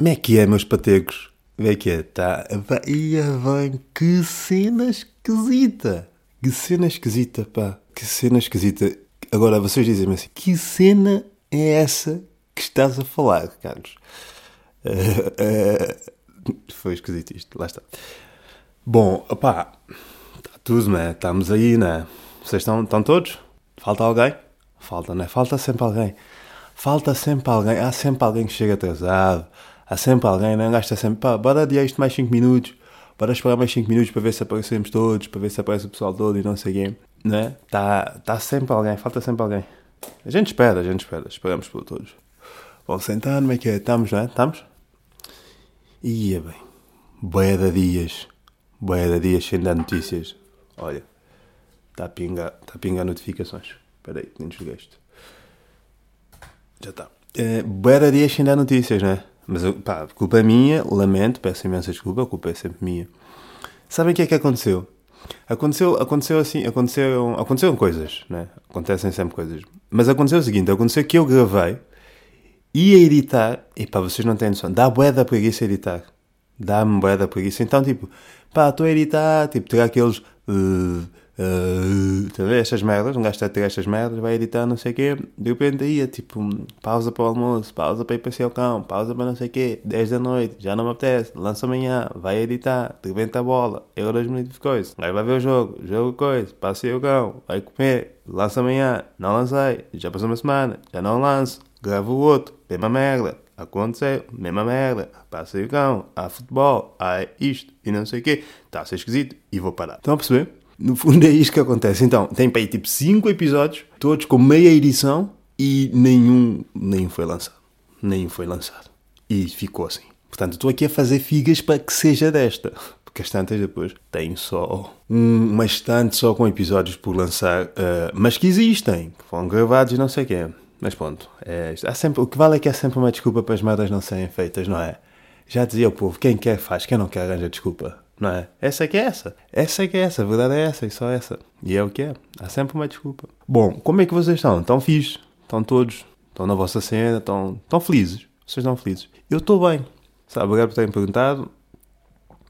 Como é que é, meus patecos? Como é que é? Tá. Ia bem, que cena esquisita! Que cena esquisita, pá. Que cena esquisita. Agora, vocês dizem-me assim: que cena é essa que estás a falar, Carlos? Uh, uh, foi esquisito isto, lá está. Bom, opá, está tudo, né? Estamos aí, né? Vocês estão, estão todos? Falta alguém? Falta, né? Falta sempre alguém. Falta sempre alguém. Há sempre alguém que chega atrasado. Há sempre alguém, não gasta sempre. Pá, bora adiar isto mais 5 minutos. Bora esperar mais 5 minutos para ver se aparecemos todos, para ver se aparece o pessoal todo e não sei quem. Né? Tá, tá sempre alguém, falta sempre alguém. A gente espera, a gente espera. Esperamos por todos. Vamos sentar, como é que é? Estamos, não é? Estamos? Ia bem. Boeda dias. Boeda dias sem dar notícias. Olha. Está a pingar, está a pingar notificações. Espera aí, nem desliguei isto. Já está. É, Boeda dias sem dar notícias, não é? Mas, pá, culpa é minha, lamento, peço imensa desculpa, a culpa é sempre minha. Sabem o que é que aconteceu? Aconteceu, aconteceu assim, aconteceram, aconteceram coisas, né? Acontecem sempre coisas. Mas aconteceu o seguinte, aconteceu que eu gravei, ia editar, e pá, vocês não têm noção, dá bué da preguiça editar. Dá-me bué da preguiça. Então, tipo, pá, estou a editar, tipo, tirar aqueles... Uh, Uh, estas merdas, um gajo está a ter estas merdas, vai editar não sei o quê, de repente aí é tipo pausa para o almoço, pausa para ir passear o cão, pausa para não sei o quê, 10 da noite, já não me apetece, lança amanhã, vai editar, de repente a bola, eu dois minutos de coisa, aí vai ver o jogo, jogo coisa, passei o cão, vai comer, lança amanhã, não lancei, já passou uma semana, já não lanço, gravo o outro, mesma merda, aconteceu, mesma merda, passei o cão, há futebol, há isto e não sei o quê, está a ser esquisito e vou parar. Estão a perceber? No fundo é isto que acontece. Então, tem para aí tipo 5 episódios, todos com meia edição e nenhum, nenhum foi lançado. Nenhum foi lançado. E ficou assim. Portanto, estou aqui a fazer figas para que seja desta. Porque as tantas depois têm só um, uma estante só com episódios por lançar, uh, mas que existem, que foram gravados e não sei o quê. Mas pronto, é, há sempre, o que vale é que há sempre uma desculpa para as merdas não serem feitas, não é? Já dizia o povo, quem quer faz, quem não quer arranja desculpa não é? Essa é que é essa. Essa é que é essa. A verdade é essa e só essa. E é o que é. Há sempre uma desculpa. Bom, como é que vocês estão? Estão fixos? Estão todos? Estão na vossa cena? Estão, estão felizes? Vocês estão felizes? Eu estou bem. Sabe, obrigado por terem perguntado.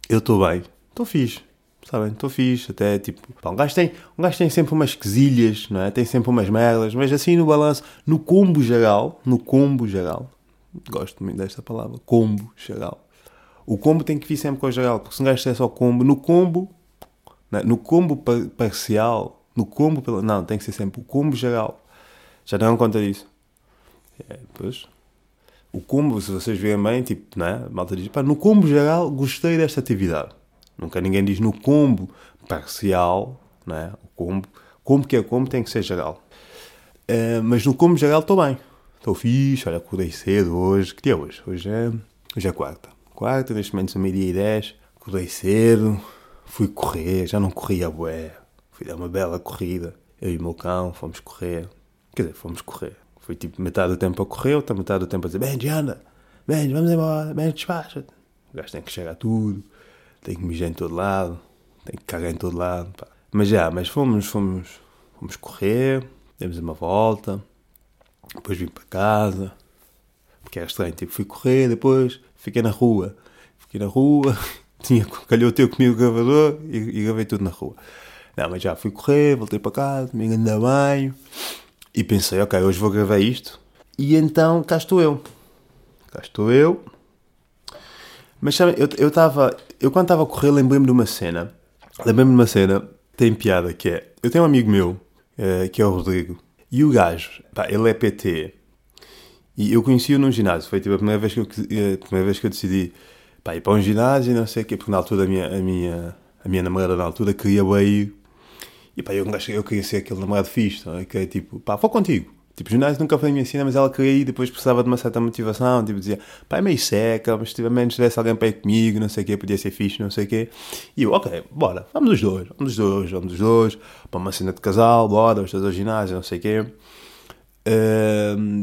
Eu estou bem. Estou fixe. Sabem? Estou fixe. Até tipo. Pá, um, gajo tem, um gajo tem sempre umas quesilhas, não é? Tem sempre umas merdas. Mas assim no balanço, no combo geral, no combo geral. Gosto muito desta palavra. Combo geral o combo tem que vir sempre a geral, porque se um gajo é só combo, no combo, não, no combo parcial, no combo, não, tem que ser sempre o combo geral. Já deram conta disso? É, pois. O combo, se vocês verem bem, tipo, né? malta diz, pá, no combo geral gostei desta atividade. Nunca ninguém diz no combo parcial, né? O combo, combo que é combo tem que ser geral. Uh, mas no combo geral estou bem. Estou fixe, olha, acordei cedo hoje. Que dia é hoje? Hoje é, hoje é quarta quarta, neste momento são meio-dia e dez, acordei cedo, fui correr, já não corria bué, fui dar uma bela corrida, eu e o meu cão fomos correr, quer dizer, fomos correr, foi tipo metade do tempo a correr, outra metade do tempo a dizer, Benji, anda, Benji, vamos embora, Benji, despacha-te. O gajo tem que chegar a tudo, tem que mijar em todo lado, tem que cagar em todo lado, pá. Mas já, mas fomos, fomos, fomos correr, demos uma volta, depois vim para casa, porque era estranho, tipo, fui correr, depois fiquei na rua. Fiquei na rua, tinha, calhou ter comigo o gravador e, e gravei tudo na rua. Não, mas já fui correr, voltei para casa, me enganei banho e pensei, ok, hoje vou gravar isto. E então cá estou eu. Cá estou eu. Mas sabe, eu estava. Eu, eu, quando estava a correr lembrei-me de uma cena. Lembrei-me de uma cena, tem piada, que é. Eu tenho um amigo meu, uh, que é o Rodrigo, e o gajo, pá, ele é PT, e eu conheci-o num ginásio. Foi tipo a primeira vez que eu, a primeira vez que eu decidi pá, ir para um ginásio não sei o quê, porque na altura a minha, a minha, a minha namorada na altura queria ir. E pá, eu, eu queria ser aquele namorado fixe, não é? que é tipo, pá, vou contigo. Tipo, ginásio nunca foi a minha cena, mas ela queria ir, depois precisava de uma certa motivação, tipo, dizia, pá, é meio seca, mas se menos tivesse alguém para ir comigo, não sei o quê, podia ser fixe, não sei o quê. E eu, ok, bora, vamos os dois, vamos os dois, vamos os dois, para uma cena de casal, bora, os dois ao ginásio, não sei o quê.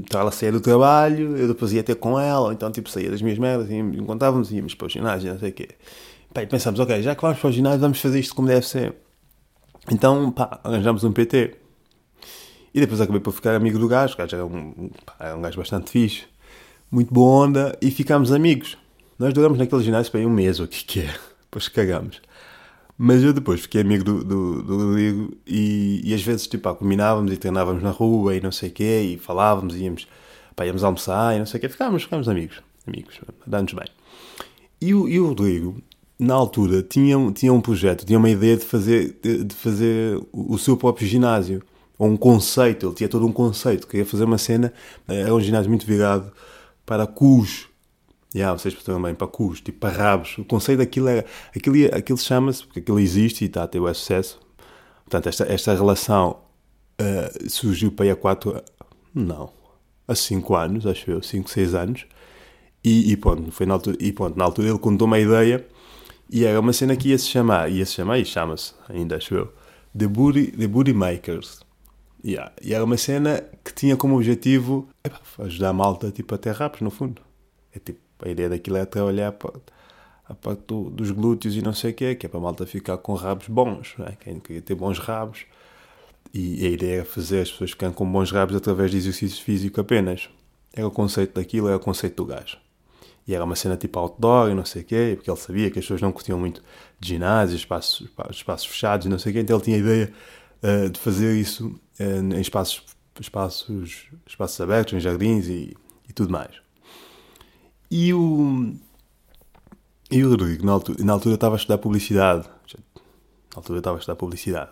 Então ela saía do trabalho, eu depois ia ter com ela, ou então tipo saía das minhas merdas, e encontrávamos, íamos para o ginásio, não sei o quê. Pá, e pensámos, ok, já que vamos para o ginásio, vamos fazer isto como deve ser. Então, pá, arranjámos um PT. E depois acabei por ficar amigo do gajo, o gajo era um, pá, era um gajo bastante fixe. muito boa onda e ficámos amigos. Nós duramos naquele ginásio para aí um mês, o que que é. Depois cagamos. Mas eu depois fiquei amigo do, do, do Rodrigo e, e às vezes tipo, pá, combinávamos e treinávamos na rua e não sei o quê e falávamos, íamos, pá, íamos almoçar e não sei o quê. Ficámos, ficámos amigos, amigos, dando-nos bem. E o, e o Rodrigo, na altura, tinha, tinha um projeto, tinha uma ideia de fazer, de, de fazer o seu próprio ginásio ou um conceito, ele tinha todo um conceito, queria fazer uma cena, era um ginásio muito virado para cus, Yeah, vocês percebem bem, para cus, tipo para rabos. O conceito daquilo é. Aquilo, aquilo chama-se, porque aquilo existe e está a ter o sucesso. Portanto, esta, esta relação uh, surgiu para aí há 4. Não. Há 5 anos, acho eu, 5, 6 anos. E, e, pronto, foi na altura, e pronto, na altura ele contou uma ideia e era uma cena que ia se chamar, ia se chamar e chama-se, ainda acho eu, The Booty, The Booty Makers. Yeah. E era uma cena que tinha como objetivo ajudar a malta tipo, a ter rabos, no fundo. É tipo a ideia daquilo é trabalhar a parte do, dos glúteos e não sei o quê, que é para a malta ficar com rabos bons, é? quem queria ter bons rabos. E a ideia é fazer as pessoas ficarem com bons rabos através de exercício físico apenas. Era o conceito daquilo, era o conceito do gajo. E era uma cena tipo outdoor e não sei o quê, porque ele sabia que as pessoas não curtiam muito de ginásio, espaços, espaços fechados e não sei o quê, então ele tinha a ideia uh, de fazer isso uh, em espaços, espaços, espaços abertos, em jardins e, e tudo mais. E o, e o Rodrigo, na altura, na altura estava a estudar publicidade. Na altura estava a estudar publicidade.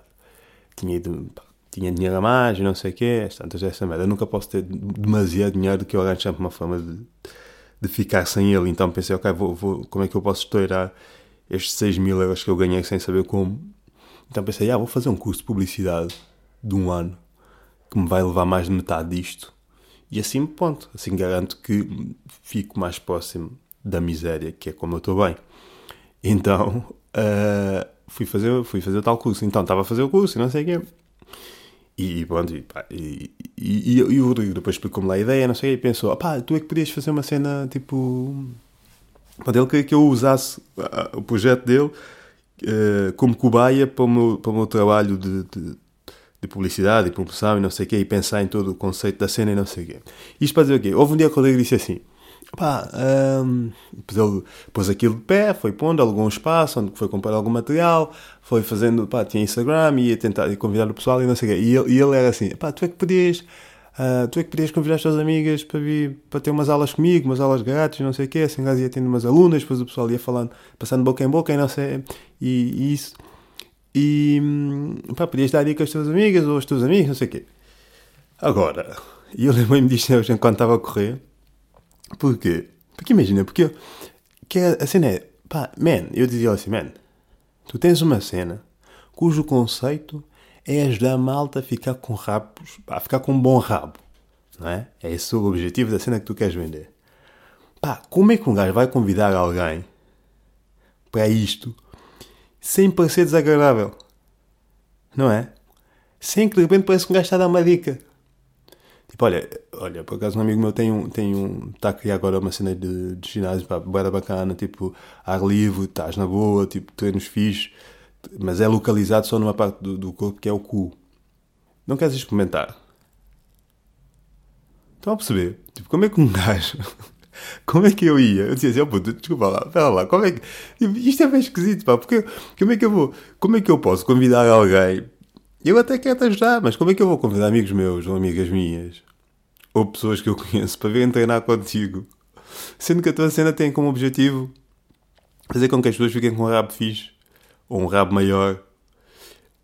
Tinha, ido, tinha dinheiro a mais não sei o quê. Tantas essa merda. Eu nunca posso ter demasiado dinheiro que eu arranjo sempre uma forma de, de ficar sem ele. Então pensei, ok, vou, vou, como é que eu posso estourar estes 6 mil euros que eu ganhei sem saber como? Então pensei, ah, vou fazer um curso de publicidade de um ano que me vai levar mais de metade disto e assim, ponto. Assim garanto que fico mais próximo da miséria, que é como eu estou bem. Então, uh, fui, fazer, fui fazer o tal curso. Então, estava a fazer o curso e não sei o quê. E, pronto, e, pá, e, e, e, o Rodrigo depois explicou-me lá a ideia, não sei, e pensou, pá, tu é que podias fazer uma cena, tipo... Pronto, ele queria que eu usasse uh, o projeto dele uh, como cobaia para o meu, para o meu trabalho de, de de publicidade e promoção e não sei o quê, e pensar em todo o conceito da cena e não sei o quê. Isto para dizer o quê? Houve um dia que o Rodrigo disse assim, pá, um, ele pôs aquilo de pé, foi pondo, alugou um espaço onde foi comprar algum material, foi fazendo, pá, tinha Instagram, ia tentar ia convidar o pessoal e não sei o quê. E ele, e ele era assim, pá, tu é que podias... Uh, tu é que podias convidar as tuas amigas para vir para ter umas aulas comigo, umas aulas grátis, não sei o quê, assim, ia tendo umas alunas, depois o pessoal ia falando, passando boca em boca e não sei, e, e isso. E pá, podias dar dica às tuas amigas ou aos teus amigos, não sei o quê. Agora, e eu lembrei-me disto enquanto estava a correr. Porquê? Porque imagina, porque eu, que a cena é, pá, man, eu dizia assim, man, tu tens uma cena cujo conceito é ajudar a malta a ficar com rabos, a ficar com um bom rabo, não é? É esse o objetivo da cena que tu queres vender. Pá, como é que um gajo vai convidar alguém para isto sem parecer desagradável. Não é? Sem que de repente parece que um gajo está a dar uma dica. Tipo, olha, olha, por acaso um amigo meu tem um, tem um, está a criar agora uma cena de, de ginásio, bem bacana, tipo, ar livre, estás na boa, tipo, treinos fixos, mas é localizado só numa parte do, do corpo que é o cu. Não queres experimentar? Estão a perceber? Tipo, como é que um gajo como é que eu ia? Eu dizia assim, oh, puto, desculpa lá, espera lá, como é que... Isto é bem esquisito, pá, porque como é que eu vou... Como é que eu posso convidar alguém... Eu até quero te ajudar, mas como é que eu vou convidar amigos meus ou amigas minhas? Ou pessoas que eu conheço para virem treinar contigo? Sendo que a tua cena tem como objetivo fazer com que as pessoas fiquem com um rabo fixe ou um rabo maior.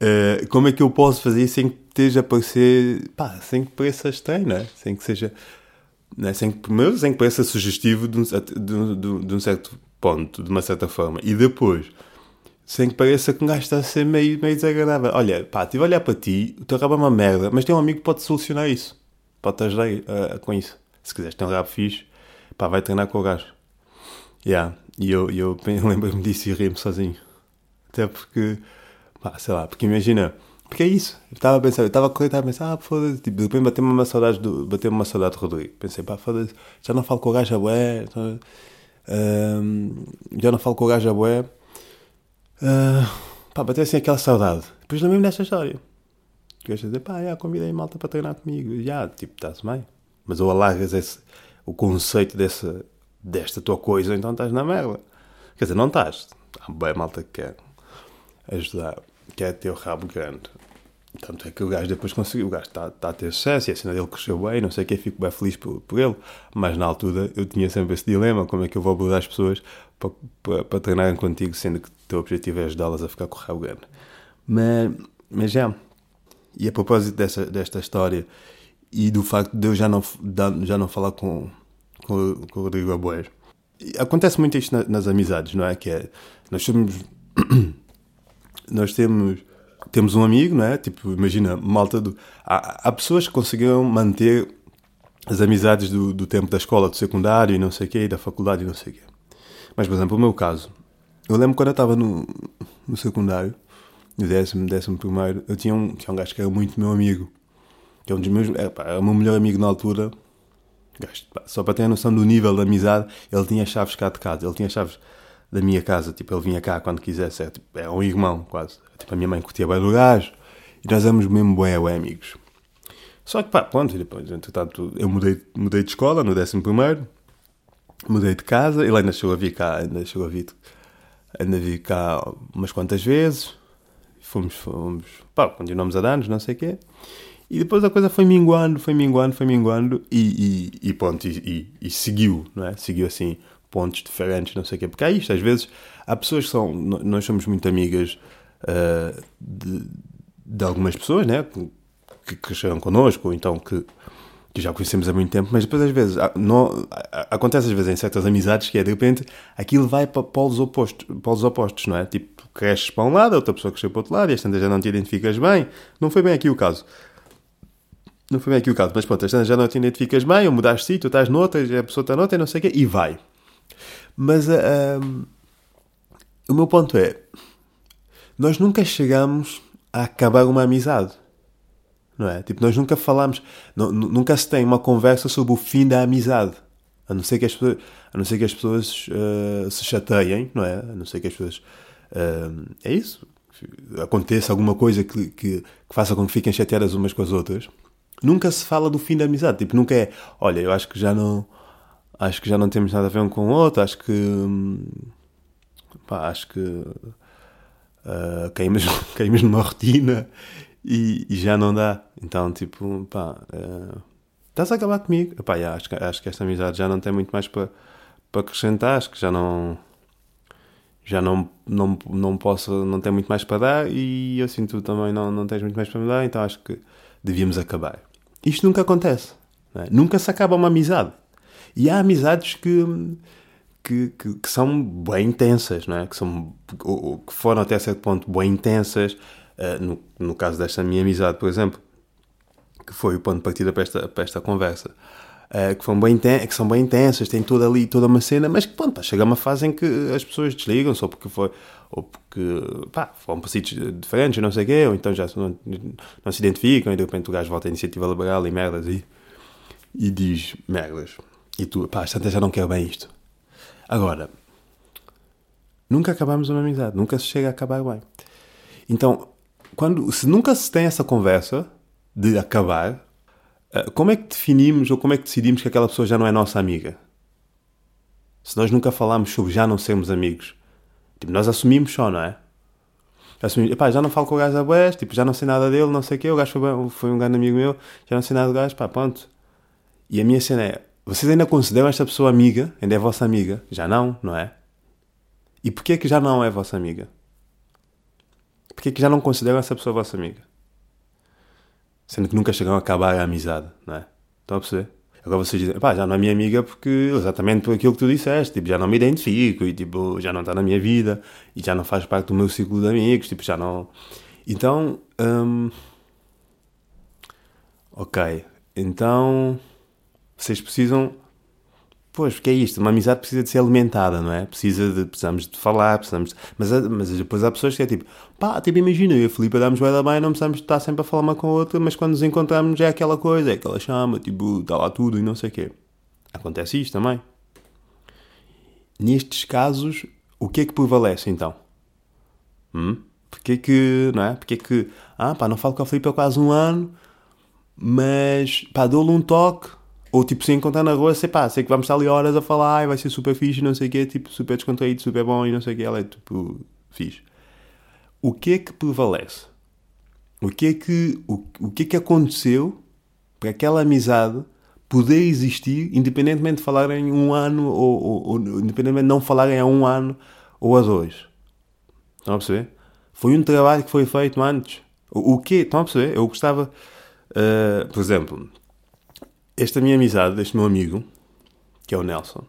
Uh, como é que eu posso fazer sem que esteja a parecer... Pá, sem que pareça estranho, é? Sem que seja né? sem, primeiro, sem que pareça sugestivo de um, de, de, de um, certo ponto, de uma certa forma. E depois, sem que pareça que um gajo está a ser meio, meio desagradável. Olha, pá, estive a olhar para ti, o teu rabo é uma merda, mas tem um amigo que pode solucionar isso. Pode-te ajudar uh, com isso. Se quiseres ter um rabo fixe, pá, vai treinar com o gajo. Yeah. E eu, eu lembro-me disso e ri-me sozinho. Até porque, pá, sei lá, porque imagina porque é isso. Eu estava a pensar, eu estava a correr, estava a pensar, ah, foda-se. Tipo, de repente bateu-me uma saudade do, bateu uma saudade do Rodrigo. Pensei, pá, foda-se, já não falo com o gajo a bué. Uh, já não falo com o gajo a bué. Uh, pá, bateu assim aquela saudade. Depois lembrei-me desta história. Que eu dizer, pá, já convidei malta para treinar comigo. Já, tipo, está-se bem. Mas ou alargas esse, o conceito dessa, desta tua coisa, então estás na merda. Quer dizer, não estás. Há bem malta que quer ajudar, quer ter o rabo grande. Tanto é que o gajo depois conseguiu, o gajo está tá a ter sucesso e a cena dele cresceu bem, não sei o que, fico bem feliz por, por ele. Mas na altura eu tinha sempre esse dilema: como é que eu vou abordar as pessoas para, treinarem contigo, sendo que o teu objetivo é ajudá-las a ficar com o rabo grande. Mas, mas já. E a propósito dessa, desta história e do facto de eu já não, já não falar com, com, com o Rodrigo Aboer, acontece muito isto nas amizades, não é? Que é, nós somos. Nós temos temos um amigo, não é? Tipo, imagina, malta do. Há, há pessoas que conseguiram manter as amizades do, do tempo da escola, do secundário e não sei o quê, e da faculdade e não sei o quê. Mas, por exemplo, o meu caso, eu lembro quando eu estava no, no secundário, no décimo, décimo primeiro, eu tinha um, tinha um gajo que era muito meu amigo, que é um dos meus. É, pá, era o meu melhor amigo na altura. Gajo, pá, só para ter a noção do nível da amizade, ele tinha chaves cá de casa, ele tinha chaves da minha casa, tipo, ele vinha cá quando quisesse, é, tipo, é um irmão quase. Tipo, a minha mãe curtia bem do gajo e nós éramos mesmo bem, bem amigos. Só que pá, pronto, depois, entretanto, eu mudei, mudei de escola no 11 primeiro, mudei de casa, ele ainda chegou a vir cá, ainda chegou a vir, ainda vi cá umas quantas vezes, fomos, fomos, pá, continuamos a dar-nos, não sei o quê. E depois a coisa foi minguando, foi minguando, foi minguando e, e, e pronto, e, e, e seguiu, não é? Seguiu assim pontos diferentes, não sei o quê. Porque há isto, às vezes há pessoas que são. Nós somos muito amigas uh, de, de, algumas pessoas, né? Que cresceram connosco, ou então que, que já conhecemos há muito tempo, mas depois às vezes não, acontece às vezes em certas amizades que é de repente aquilo vai para polos opostos, polos opostos, não é? Tipo, cresces para um lado, a outra pessoa cresceu para o outro lado e esta já não te identificas bem. Não foi bem aqui o caso. Não foi bem aqui o caso, mas pronto, já não te identificas bem, ou mudaste de sítio, estás noutra, a pessoa está noutra e não sei o quê, e vai. Mas uh, ah, um, o meu ponto é: nós nunca chegamos a acabar uma amizade. Não é? Tipo, nós nunca falamos, nunca se tem uma conversa sobre o fim da amizade. A não ser que as pessoas, a não ser que as pessoas uh, se chateiem, não é? A não ser que as pessoas. Uh, é isso. Aconteça alguma coisa que, que, que, faça com que fiquem chateadas umas com as outras. Nunca se fala do fim da amizade. Tipo, nunca é. Olha, eu acho que já não acho que já não temos nada a ver um com o outro, acho que pá, acho que uh, caímos, caímos numa rotina e, e, já não dá. Então, tipo, pá, uh, estás a acabar comigo? Epá, yeah, acho, que, acho que esta amizade já não tem muito mais para acrescentar, acho que já não já não, não, não posso, não tem muito mais para dar e eu sinto tu também não, não tens muito mais para me dar, então acho que devíamos acabar. Isto nunca acontece. É? Nunca se acaba uma amizade. E há amizades que, que, que, que são bem intensas, não é? Que, são, ou, que foram até certo ponto bem intensas. Uh, no, no caso desta minha amizade, por exemplo, que foi o ponto de partida para esta, para esta conversa. Uh, que, bem que são bem intensas, tem toda ali toda uma cena, mas que pronto, chega uma fase em que as pessoas desligam só porque foi, ou porque pá, foram para sítios diferentes, não sei o quê, ou então já não, não se identificam e de repente o gajo volta à iniciativa liberal e merdas e, e diz merdas. E tu, pá, Santa já não quer bem isto. Agora, nunca acabamos uma amizade, nunca se chega a acabar bem. Então, quando, se nunca se tem essa conversa de acabar, eh, como é que definimos ou como é que decidimos que aquela pessoa já não é nossa amiga? Se nós nunca falamos sobre já não sermos amigos, tipo, nós assumimos só, não é? Assumimos, já não falo com o gajo da West, tipo, já não sei nada dele, não sei o quê, o gajo foi, foi um grande amigo meu, já não sei nada do gajo, pá, pronto. E a minha cena é, vocês ainda consideram esta pessoa amiga? Ainda é vossa amiga? Já não, não é? E porquê que já não é vossa amiga? Porquê que já não consideram essa pessoa vossa amiga? Sendo que nunca chegaram a acabar a amizade, não é? Estão a perceber? Agora vocês dizem, pá, já não é minha amiga porque exatamente por aquilo que tu disseste, tipo, já não me identifico e tipo, já não está na minha vida e já não faz parte do meu ciclo de amigos, tipo, já não. Então, hum... ok, então vocês precisam. Pois, porque é isto, uma amizade precisa de ser alimentada, não é? Precisa de, precisamos de falar, precisamos de, mas, mas depois há pessoas que é tipo, pá, tipo, imagina, eu e a Filipe damos bem bem, não precisamos estar sempre a falar uma com a outra, mas quando nos encontramos é aquela coisa, é aquela chama, tipo, está lá tudo e não sei o quê. Acontece isto também. Nestes casos, o que é que prevalece então? Hum? Porque é que, não é? Porque que, ah, pá, não falo com a Filipe há quase um ano, mas, pá, dou-lhe um toque, Ou tipo, se encontrar na rua, sei pá, sei que vamos estar ali horas a falar e vai ser super fixe, não sei o quê, tipo, super descontraído, super bom e não sei o quê. Ela é tipo, fixe. O que é que prevalece? O que é que, o, o que, é que aconteceu para aquela amizade poder existir, independentemente de falarem um ano ou, ou, ou independentemente de não falarem há um ano ou a dois? Estão a perceber? Foi um trabalho que foi feito antes. O, o quê? Estão a perceber? Eu gostava, uh, por exemplo, esta minha amizade, este meu amigo, que é o Nelson.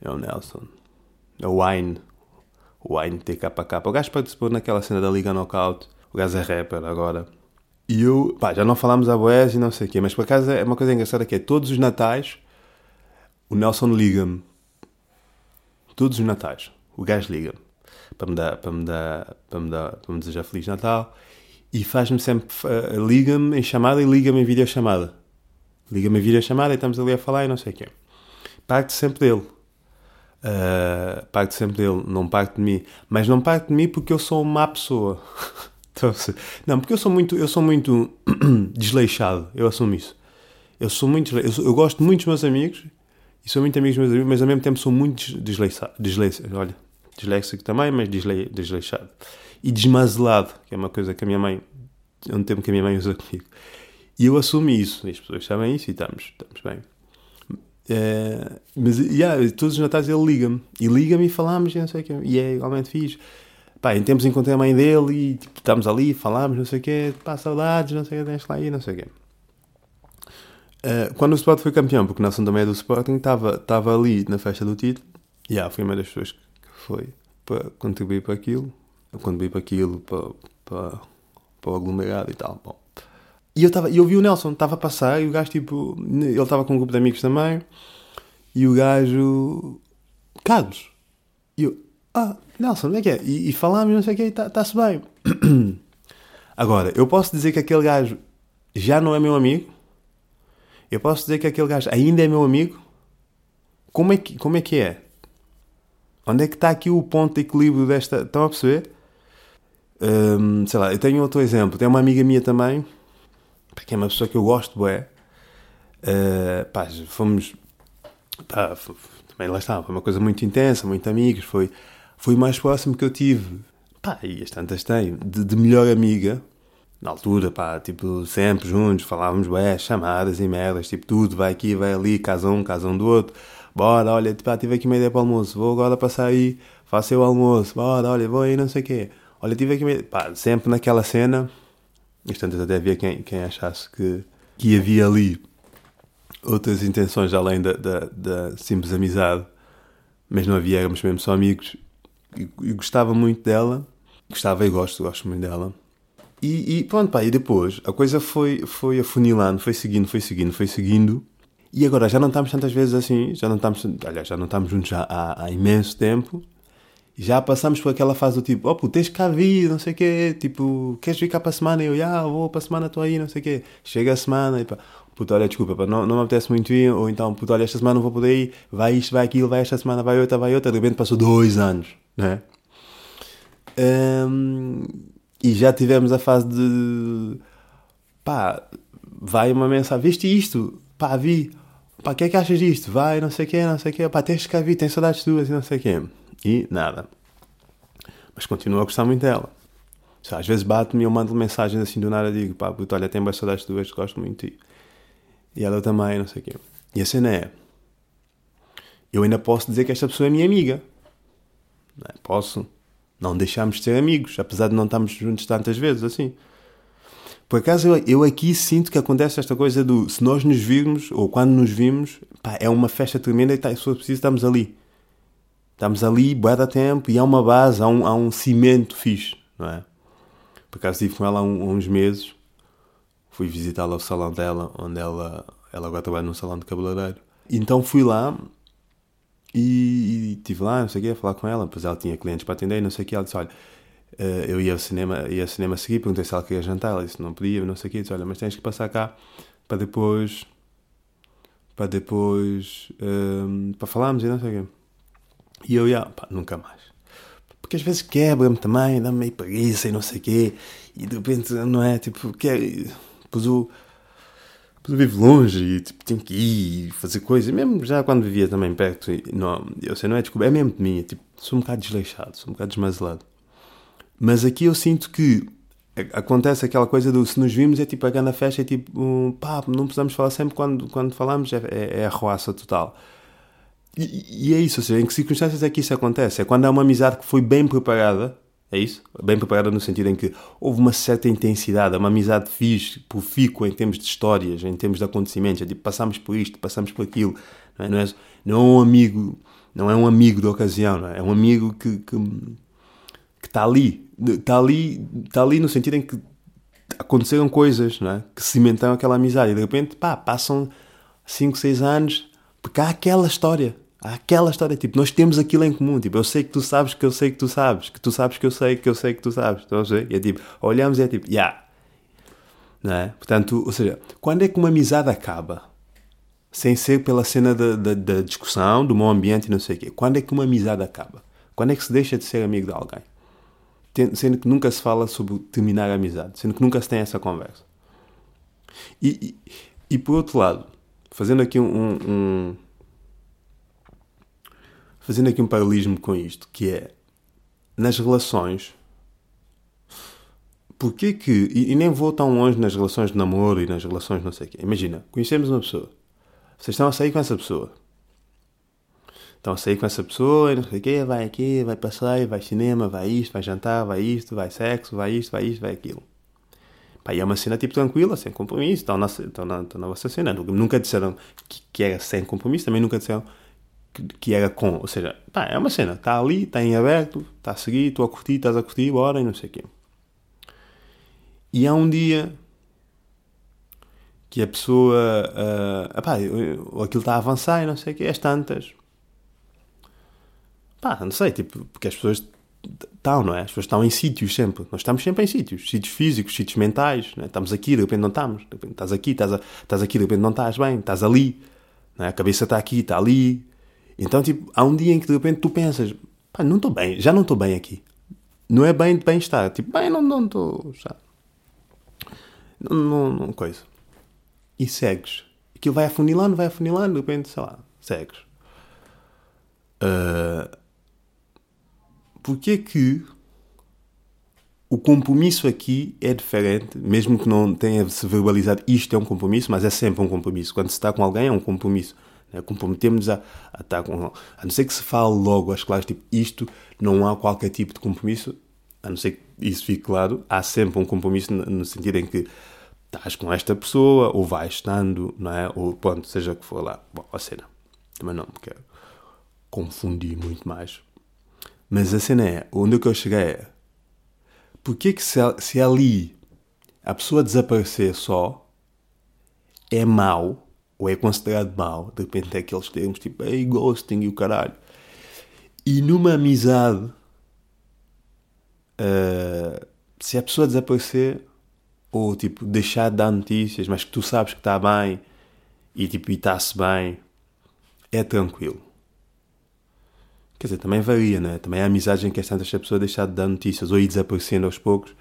É o Nelson. É o Wine. O Wine TKK. O gajo participou naquela cena da Liga Knockout. O gajo é rapper agora. E eu, pá, já não falámos a boés e não sei o quê, mas por acaso é uma coisa engraçada que é todos os natais o Nelson liga-me. Todos os natais. O gajo liga-me. Para me dar, para me dar, para me dar, para me desejar Feliz Natal. E faz-me sempre, uh, liga-me em chamada e liga-me em videochamada liga-me a videochamada e estamos ali a falar e não sei o quê. Parte sempre dele. Uh, parte sempre dele, não parte de mim. Mas não parte de mim porque eu sou uma má pessoa. Então, não, porque eu sou muito, eu sou muito desleixado, eu assumo isso. Eu sou muito, eu, sou, eu, gosto muito dos meus amigos e sou muito amigo dos meus amigos, mas ao mesmo tempo sou muito desleixado, desleixado olha, disléxico também, mas desle, desleixado. E desmazelado, que é uma coisa que a minha mãe, é um termo que a minha mãe usa comigo. E eu assumo isso, as pessoas sabem isso e estamos, estamos bem. É, mas yeah, todos os natais ele liga-me e liga-me e falamos e não sei o quê. E é igualmente fixe. Pá, em tempos encontrei a mãe dele e tipo, estamos ali, falamos, não sei o quê, pá, saudades, não sei o quê, deixa lá aí, não sei o quê. Uh, quando o Sporting foi campeão, porque o Nelson também é do Sporting, estava ali na festa do título. E yeah, fui uma das pessoas que foi para contribuir para aquilo, contribuir para aquilo, para, para, para o aglomerado e tal. Bom. E eu, tava, eu vi o Nelson, estava a passar e o gajo, tipo, ele estava com um grupo de amigos também. E o gajo, Carlos. E eu, ah, Nelson, como é que é? E, e falámos, não sei o que, está-se bem. Agora, eu posso dizer que aquele gajo já não é meu amigo? Eu posso dizer que aquele gajo ainda é meu amigo? Como é que, como é, que é? Onde é que está aqui o ponto de equilíbrio desta. Estão a perceber? Um, sei lá, eu tenho outro exemplo. Tem uma amiga minha também que é uma pessoa que eu gosto, é. Uh, pá, fomos. Pá, também lá está, foi uma coisa muito intensa, muito amigos, foi, foi o mais próximo que eu tive. Pá, e as tantas tenho, de, de melhor amiga, na altura, pá, tipo, sempre juntos, falávamos, ué, chamadas e merdas, tipo, tudo, vai aqui, vai ali, casa um, casa um do outro, bora, olha, pá, tive aqui uma ideia para o almoço, vou agora passar aí, faço o almoço, bora, olha, vou aí, não sei o quê, olha, tive aqui uma ideia, pá, sempre naquela cena, Instantes até havia quem, quem achasse que, que havia ali outras intenções além da, da, da, simples amizade, mas não havia, éramos mesmo só amigos. E, gostava muito dela, gostava e gosto, gosto muito dela. E, e, pronto, pá, e depois a coisa foi, foi afunilando, foi seguindo, foi seguindo, foi seguindo. E agora já não estamos tantas vezes assim, já não estamos, aliás, já não estamos juntos há, há imenso tempo já passamos por aquela fase do tipo, oh, tens cá vir, não sei o quê, tipo, queres vir cá para a semana? E eu, ah, vou para a semana, estou aí, não sei o quê. Chega a semana e pá, puto, olha, desculpa, pá, não, não me apetece muito ir, ou então, puto, olha, esta semana não vou poder ir, vai isto, vai aquilo, vai esta semana, vai outra, vai outra, de repente passou dois anos, né? Um, e já tivemos a fase de, pá, vai uma mensagem, viste isto? Pá, vi, pá, o que é que achas disto? Vai, não sei o quê, não sei o quê, pá, tens que vir, tens saudades tuas e não sei o quê. E nada. Mas continuo a gostar muito dela. às vezes bate-me e eu mando mensagens assim do nada digo, pá, puto, olha, tenho bem saudades duas, gosto muito de ti. E ela também, não sei o quê. E a cena é, eu ainda posso dizer que esta pessoa é minha amiga. Não é? Posso. Não deixamos de ser amigos, apesar de não estarmos juntos tantas vezes assim. Por acaso, eu, eu aqui sinto que acontece esta coisa do se nós nos virmos, ou quando nos vimos, pá, é uma festa tremenda e tá, se for preciso, estamos ali. Estamos ali, bué da tempo, e há uma base, há um, há um cimento fixe, não é? Por acaso estive com ela há, um, uns meses, fui visitá-la ao salão dela, onde ela, ela agora trabalha num salão de cabeleireiro. Então fui lá e, e estive lá, não sei o quê, a falar com ela, depois ela tinha clientes para atender, não sei o quê, ela disse, olha, eh, eu ia ao cinema, ia ao cinema a seguir, perguntei se ela queria jantar, ela disse não podia, não sei o quê, disse, olha, mas tens que passar cá para depois, para depois, um, eh, para falarmos e não sei o quê. E eu, ia, pá, nunca mais. Porque às vezes quebra-me também, dá-me meio preguiça e não sei o quê. E de repente, não é? Tipo, quer. Pois o. pessoa vive longe e tipo, tem que ir fazer coisas. Mesmo já quando vivia também perto, não, eu sei, não é desculpa, é mesmo de mim. É, tipo, sou um bocado desleixado, sou um bocado desmazelado. Mas aqui eu sinto que acontece aquela coisa do se nos vimos é tipo a grande festa, é tipo um, pá, não precisamos falar sempre quando, quando falamos, é, é, é a roça total. E, e, é isso, ou seja, em que circunstâncias é que isso acontece? É quando há uma amizade que foi bem preparada, é isso? Bem preparada no sentido em que houve uma certa intensidade, uma amizade fixe, profícua em termos de histórias, em termos de acontecimentos, é tipo, passamos por isto, passamos por aquilo, não é, não é, não é um amigo, não é um amigo de ocasião, não é? é um amigo que, que, que está ali, está ali, está ali no sentido em que aconteceram coisas, não é? Que cimentaram aquela amizade e de repente, pá, passam 5, 6 anos, porque há aquela história, Aquela história, tipo, nós temos aquilo em comum. Tipo, eu sei que tu sabes que eu sei que tu sabes, que tu sabes que eu sei que eu sei que tu sabes. Ver? E é tipo, olhamos e é tipo, yeah. Não é? Portanto, ou seja, quando é que uma amizade acaba? Sem ser pela cena da, da, da discussão, do mau ambiente e não sei o quê. Quando é que uma amizade acaba? Quando é que se deixa de ser amigo de alguém? Sendo que nunca se fala sobre terminar a amizade, sendo que nunca se tem essa conversa. E, e, e por outro lado, fazendo aqui um, um fazendo aqui um paralelismo com isto, que é nas relações. Porquê que. E, e, nem vou tão longe nas relações de namoro e nas relações não sei o quê. Imagina, conhecemos uma pessoa. Vocês estão a sair com essa pessoa. Estão a sair com essa pessoa e não sei o quê, vai aqui, vai passeio, vai cinema, vai isto, vai jantar, vai isto, vai sexo, vai isto, vai isto, vai aquilo. Pá, e é uma cena tipo tranquila, sem compromisso, estão na, estão na, estão na vossa cena. Nunca disseram que, que era sem compromisso, também nunca disseram que, era com. Ou seja, pá, é uma cena, está ali, está em aberto, está a seguir, estou a curtir, estás a curtir, bora e não sei o quê. E há um dia que a pessoa. Uh, epá, aquilo está a avançar e não sei o quê, as tantas. Pá, não sei, tipo, porque as pessoas estão, não é? As pessoas estão em sítios sempre. Nós estamos sempre em sítios. Sítios físicos, sítios mentais. É? Estamos aqui, de repente não estamos. De repente estás aqui, estás, a, estás aqui, de repente não estás bem. Estás ali. É? A cabeça está aqui, está ali. Então, tipo, há um dia em que de repente tu pensas, pá, não estou bem, já não estou bem aqui. Não é bem de bem-estar. Tipo, bem, não estou. Não, não, não, coisa. E segues. Aquilo vai afunilando, vai afunilando, de repente, sei lá, segues. Uh, Porquê que o compromisso aqui é diferente, mesmo que não tenha se verbalizado isto é um compromisso, mas é sempre um compromisso. Quando se está com alguém é um compromisso. Né? Comprometemos a, a estar com. A não ser que se fale logo às claras, tipo, isto não há qualquer tipo de compromisso, a não ser que isso fique claro, há sempre um compromisso no sentido em que estás com esta pessoa, ou vais estando, não é? Ou pronto, seja o que for lá. Bom, a cena. Também não me quero confundir muito mais. Mas a cena é, onde é que eu cheguei é, porque que se, se ali a pessoa desaparecer só é mau, ou é considerado mau, de repente aqueles termos tipo hey, ghosting e o caralho. E numa amizade, uh, se a pessoa desaparecer, ou tipo deixar de dar notícias, mas que tu sabes que está bem e tipo está-se bem, é tranquilo. Quer dizer, também varia, né? Também há amizades em que é tantas a pessoa deixar de dar notícias ou ir desaparecendo aos poucos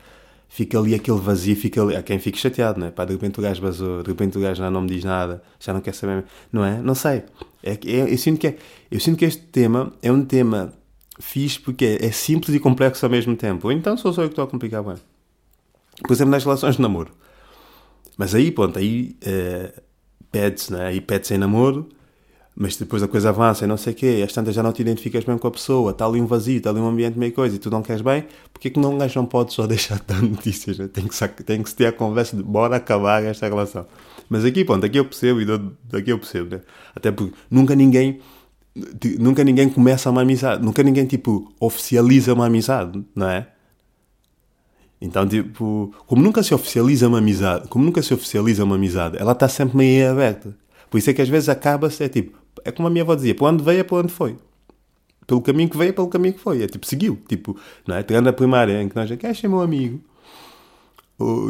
fica ali aquele vazio, fica ali, há quem fique chateado, não é? Pá, de repente o gajo vazou, de repente o gajo já não me diz nada, já não quer saber, não é? Não sei. É, é, eu, sinto que é, eu sinto que este tema é um tema fixe porque é, é simples e complexo ao mesmo tempo. Ou então sou só eu que estou a complicar bem. Por exemplo, nas relações de namoro. Mas aí, pronto, aí uh, pede-se, né? Aí pede-se em namoro mas depois a coisa avança e não sei o quê, às tantas já não te identificas bem com a pessoa, está ali um vazio, está ali um ambiente meio coisa e tu não queres bem, porque é que não, gajo não pode só deixar de dar notícias? Né? Tem, que, tem que se ter a conversa de bora acabar esta relação. Mas aqui, pronto, aqui eu percebo e daqui eu percebo, né? Até porque nunca ninguém nunca ninguém começa uma amizade, nunca ninguém tipo oficializa uma amizade, não é? Então, tipo, como nunca se oficializa uma amizade, como nunca se oficializa uma amizade, ela está sempre meio aberta. Por isso é que às vezes acaba-se, é tipo, é como a minha avó dizia, para onde veio é para onde foi. Pelo caminho que veio é pelo caminho que foi. É tipo, seguiu. Tipo, não é? Tirando a primária em que nós, queres ser meu amigo?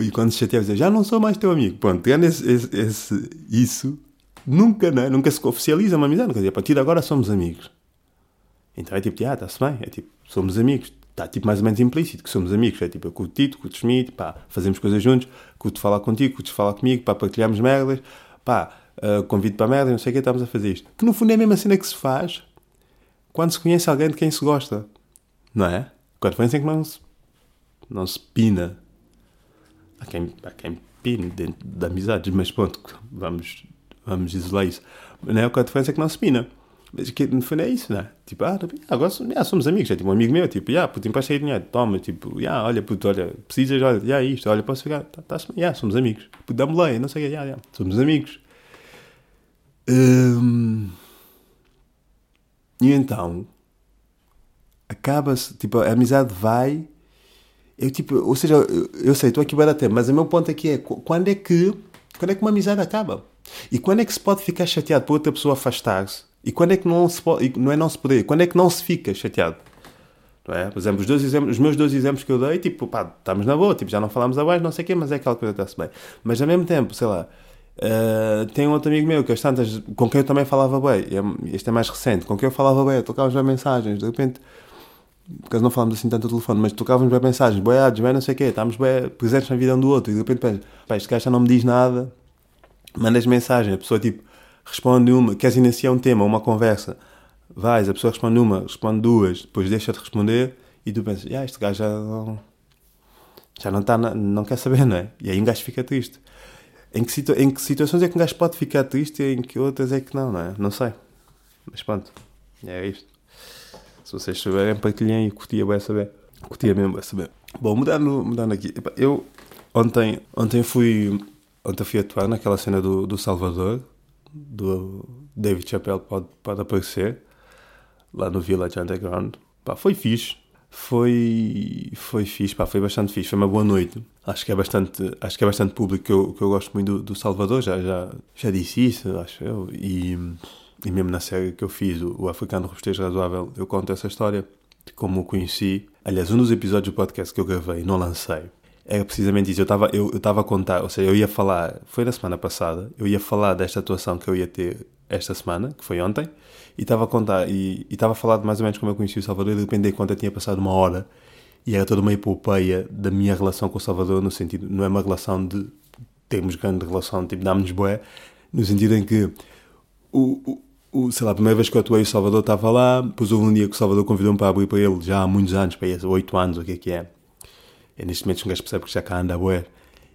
E quando se chateia, dizer, já não sou mais teu amigo. Pronto, tirando esse, esse, esse, isso, nunca, não é? Nunca se oficializa uma amizade. Quer dizer, a partir de agora somos amigos. Então é tipo, ah, está-se bem. É tipo, somos amigos. está tipo mais ou menos implícito, que somos amigos. É tipo, eu curto Tito, curto Schmidt, pá, fazemos coisas juntos, curto falar contigo, curto falar comigo, pá, partilhamos merdas, pá, uh, convido para a merda, não sei o que, estamos a fazer isto. Que no fundo é a mesma cena que se faz quando se conhece alguém de quem se gosta, não é? Com a diferença é que não se, não se pina. Há quem, há quem pine dentro da amizade, mas pronto, vamos, vamos isolar isso. Não é? Com a diferença é que não se pina. Mas que no fundo é isso, né? Tipo, ah, agora yeah, somos amigos. É tipo um amigo meu, tipo, ah, puto, empresta aí dinheiro, toma, tipo, ah, olha, puto, olha, precisas, olha, já yeah, isto, olha, posso ficar, tá, tá, yeah, somos amigos. Puto, dá-me lei, não sei o que, yeah, yeah, somos amigos. Hum, e então, acaba-se, tipo, a amizade vai, eu tipo, ou seja, eu, eu sei, estou aqui para tempo, mas o meu ponto aqui é, quando é que, quando é que uma amizade acaba? E quando é que se pode ficar chateado por outra pessoa afastar-se? E quando é que não se pode, não é não se poder, quando é que não se fica chateado? Não é? Por exemplo, os, dois exemplos, os meus dois exemplos que eu dei, tipo, pá, estamos na boa, tipo, já não falamos abaixo, não sei o quê, mas é aquela coisa está-se bem. Mas ao mesmo tempo, sei lá, uh, tem um outro amigo meu que as tantas, com quem eu também falava bem, é, este é mais recente, com quem eu falava bem, tocávamos bem mensagens, de repente, porque não falamos assim tanto ao telefone, mas tocávamos bem mensagens, boiados, bem não sei o quê, estávamos bem presentes na vida um do outro, e de repente, pá, este gajo já não me diz nada, mandas mensagem, a pessoa tipo responde uma, queres iniciar um tema, uma conversa, vais, a pessoa responde uma, responde duas, depois deixa de responder e tu pensas, ah, este gajo já não, já não está, não quer saber, não é? E aí um gajo fica triste. Em que, em que situações é que um gajo pode ficar triste e em que outras é que não, não é? Não sei. Mas pronto, é isto. Se vocês souberem, partilhem e curtia bem saber. Curtia mesmo bem saber. Bom, mudando, mudando aqui. Eu ontem, ontem fui ontem fui atuar naquela cena do, do Salvador, do David Chappelle pode, pode aparecer lá no Village Underground. Pá, foi fixe. Foi, foi fixe, pá, foi bastante fixe, foi uma boa noite. Acho que é bastante, acho que é bastante público, que eu, que eu gosto muito do, do Salvador, já, já, já disse isso, acho eu. E, e mesmo na série que eu fiz, o, o Africano Rostejo Razoável, eu conto essa história de como o conheci. Aliás, um dos episódios do podcast que eu gravei, não lancei, era precisamente isso. Eu estava eu, eu a contar, ou seja, eu ia falar, foi na semana passada, eu ia falar desta atuação que eu ia ter esta semana, que foi ontem, e estava a contar, e estava a falar de mais ou menos como eu conheci o Salvador, e de repente dei tinha passado uma hora, e era toda uma epopeia da minha relação com o Salvador, no sentido, não é uma relação de termos grande relação, tipo, dá-nos boé, no sentido em que o, o, o, sei lá, a primeira vez que eu atuei o Salvador estava lá, depois houve um dia que o Salvador convidou-me para abrir para ele, já há muitos anos, para aí, oito anos, o que é que é, é neste momento um gajo percebe que já cá anda a bué.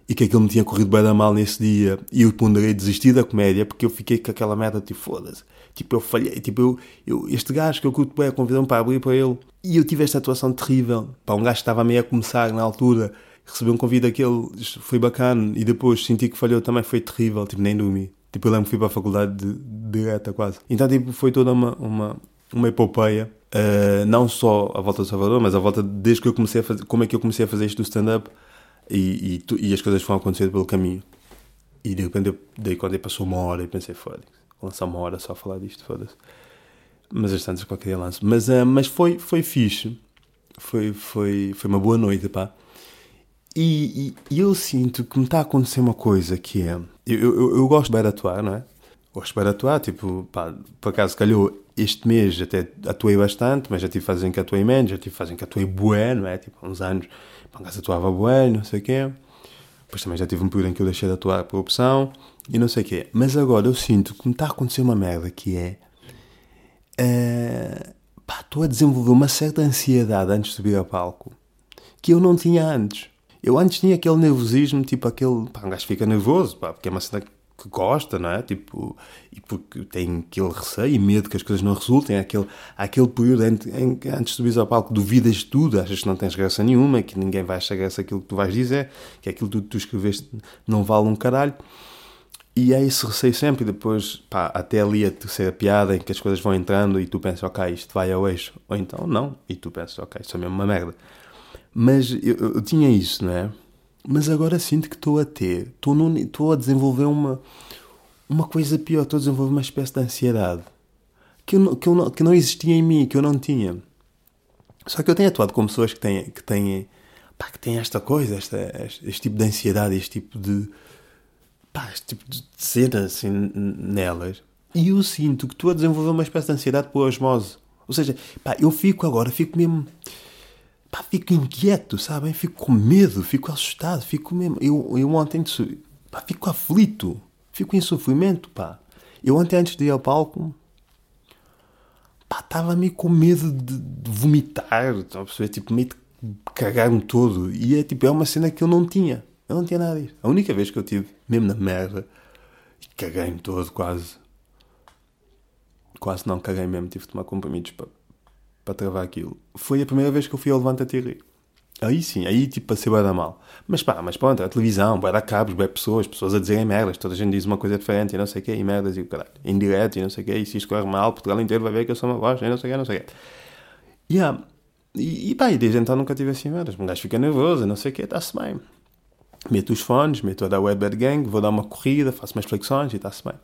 E que aquilo me tinha corrido bem da mal nesse dia. E eu ponderei desistir da comédia porque eu fiquei com aquela merda, tipo, foda-se. Tipo, eu falhei. Tipo, eu, eu, este gajo que eu curto bem convidou-me para abrir para ele. E eu tive esta atuação terrível. Para um gajo que estava meio a começar na altura, recebeu um convite daquele, foi bacana. E depois senti que falhou também, foi terrível. Tipo, nem dormi. Tipo, eu lembro que fui para a faculdade de, direta quase. Então, tipo, foi toda uma, uma, uma epopeia. Uh, não só a volta do Salvador, mas a volta desde que eu comecei a fazer, como é que eu comecei a fazer isto do stand-up e, e, tu, e, as coisas foram acontecendo pelo caminho. E de repente eu dei quando eu passou uma hora e pensei, foda-se, lançar uma hora só a falar disto, foda-se. Mas as tantas qualquer dia lanço. Mas, uh, mas foi, foi fixe. Foi, foi, foi uma boa noite, pá. E, e, eu sinto que me está a acontecer uma coisa que é. Eu, eu, eu gosto bem de atuar, não é? Gosto bem de atuar, tipo, pá, por acaso calhou este mês até atuei bastante, mas já tive fazem que atuei menos, já tive fazem que atuei bué, não é? Tipo, uns anos, por acaso atuava bué, não sei o quê. Depois também já tive um período em que eu deixei de atuar por opção e não sei o quê. Mas agora eu sinto que me está a acontecer uma merda que é. Uh, pá, estou a desenvolver uma certa ansiedade antes de subir ao palco que eu não tinha antes. Eu antes tinha aquele nervosismo, tipo aquele. Pá, um gajo fica nervoso, pá, porque é uma cena que gosta, não é? Tipo, e porque tem aquele receio e medo que as coisas não resultem, há aquele, há aquele período em, em, antes de subir ao palco, duvidas de tudo, achas que não tens graça nenhuma, que ninguém vai achar graça aquilo que tu vais dizer, que aquilo que tu, tu escreveste não vale um caralho. E é esse receio sempre, e depois, pá, até ali a terceira piada em que as coisas vão entrando e tu pensas, ok, isto vai ao eixo, ou então não, e tu pensas, ok, isso é mesmo uma merda. Mas eu, eu tinha isso, não é? Mas agora sinto que estou a ter, estou, a desenvolver uma, uma coisa pior, estou a desenvolver uma espécie de ansiedade que, eu, que, eu não, que não existia em mim, que eu não tinha. Só que eu tenho atuado com pessoas que têm, que têm, pá, que têm esta coisa, esta, este, este, tipo de ansiedade, este tipo de, pá, este tipo de cena assim, nelas. E eu sinto que estou a desenvolver uma espécie de ansiedade por osmose. Ou seja, pá, eu fico agora, fico mesmo pá, fico inquieto, sabem? Fico com medo, fico assustado, fico mesmo. Eu, eu ontem pá, fico aflito, fico em sofrimento, pá. Eu ontem antes de ir ao palco, pá, estava meio com medo de, de vomitar, estão a perceber? Tipo, meio de cagar-me todo. E é tipo, é uma cena que eu não tinha. Eu não tinha nada disso. A única vez que eu tive, mesmo na merda, caguei-me todo quase. Quase não caguei mesmo, tive de tomar comprimidos para, para travar aquilo. Foi a primeira vez que eu fui ao Levanta-te. Aí sim, aí tipo passei bem da mal. Mas pá, mas pronto, a televisão, vai dar cabos, vai pessoas, pessoas a dizerem merdas, toda a gente diz uma coisa diferente e não sei o quê, e merdas e o caralho, em direto e não sei o quê, e se isto corre mal, Portugal inteiro vai ver que eu sou uma voz e não sei o quê, não sei o quê. Yeah. E, e pá, e desde então nunca tive assim merdas. Um gajo fica nervoso, não sei o quê, está-se bem meto os fones, meto a da Wetbed Gang, vou dar uma corrida, faço umas flexões e está-se bem.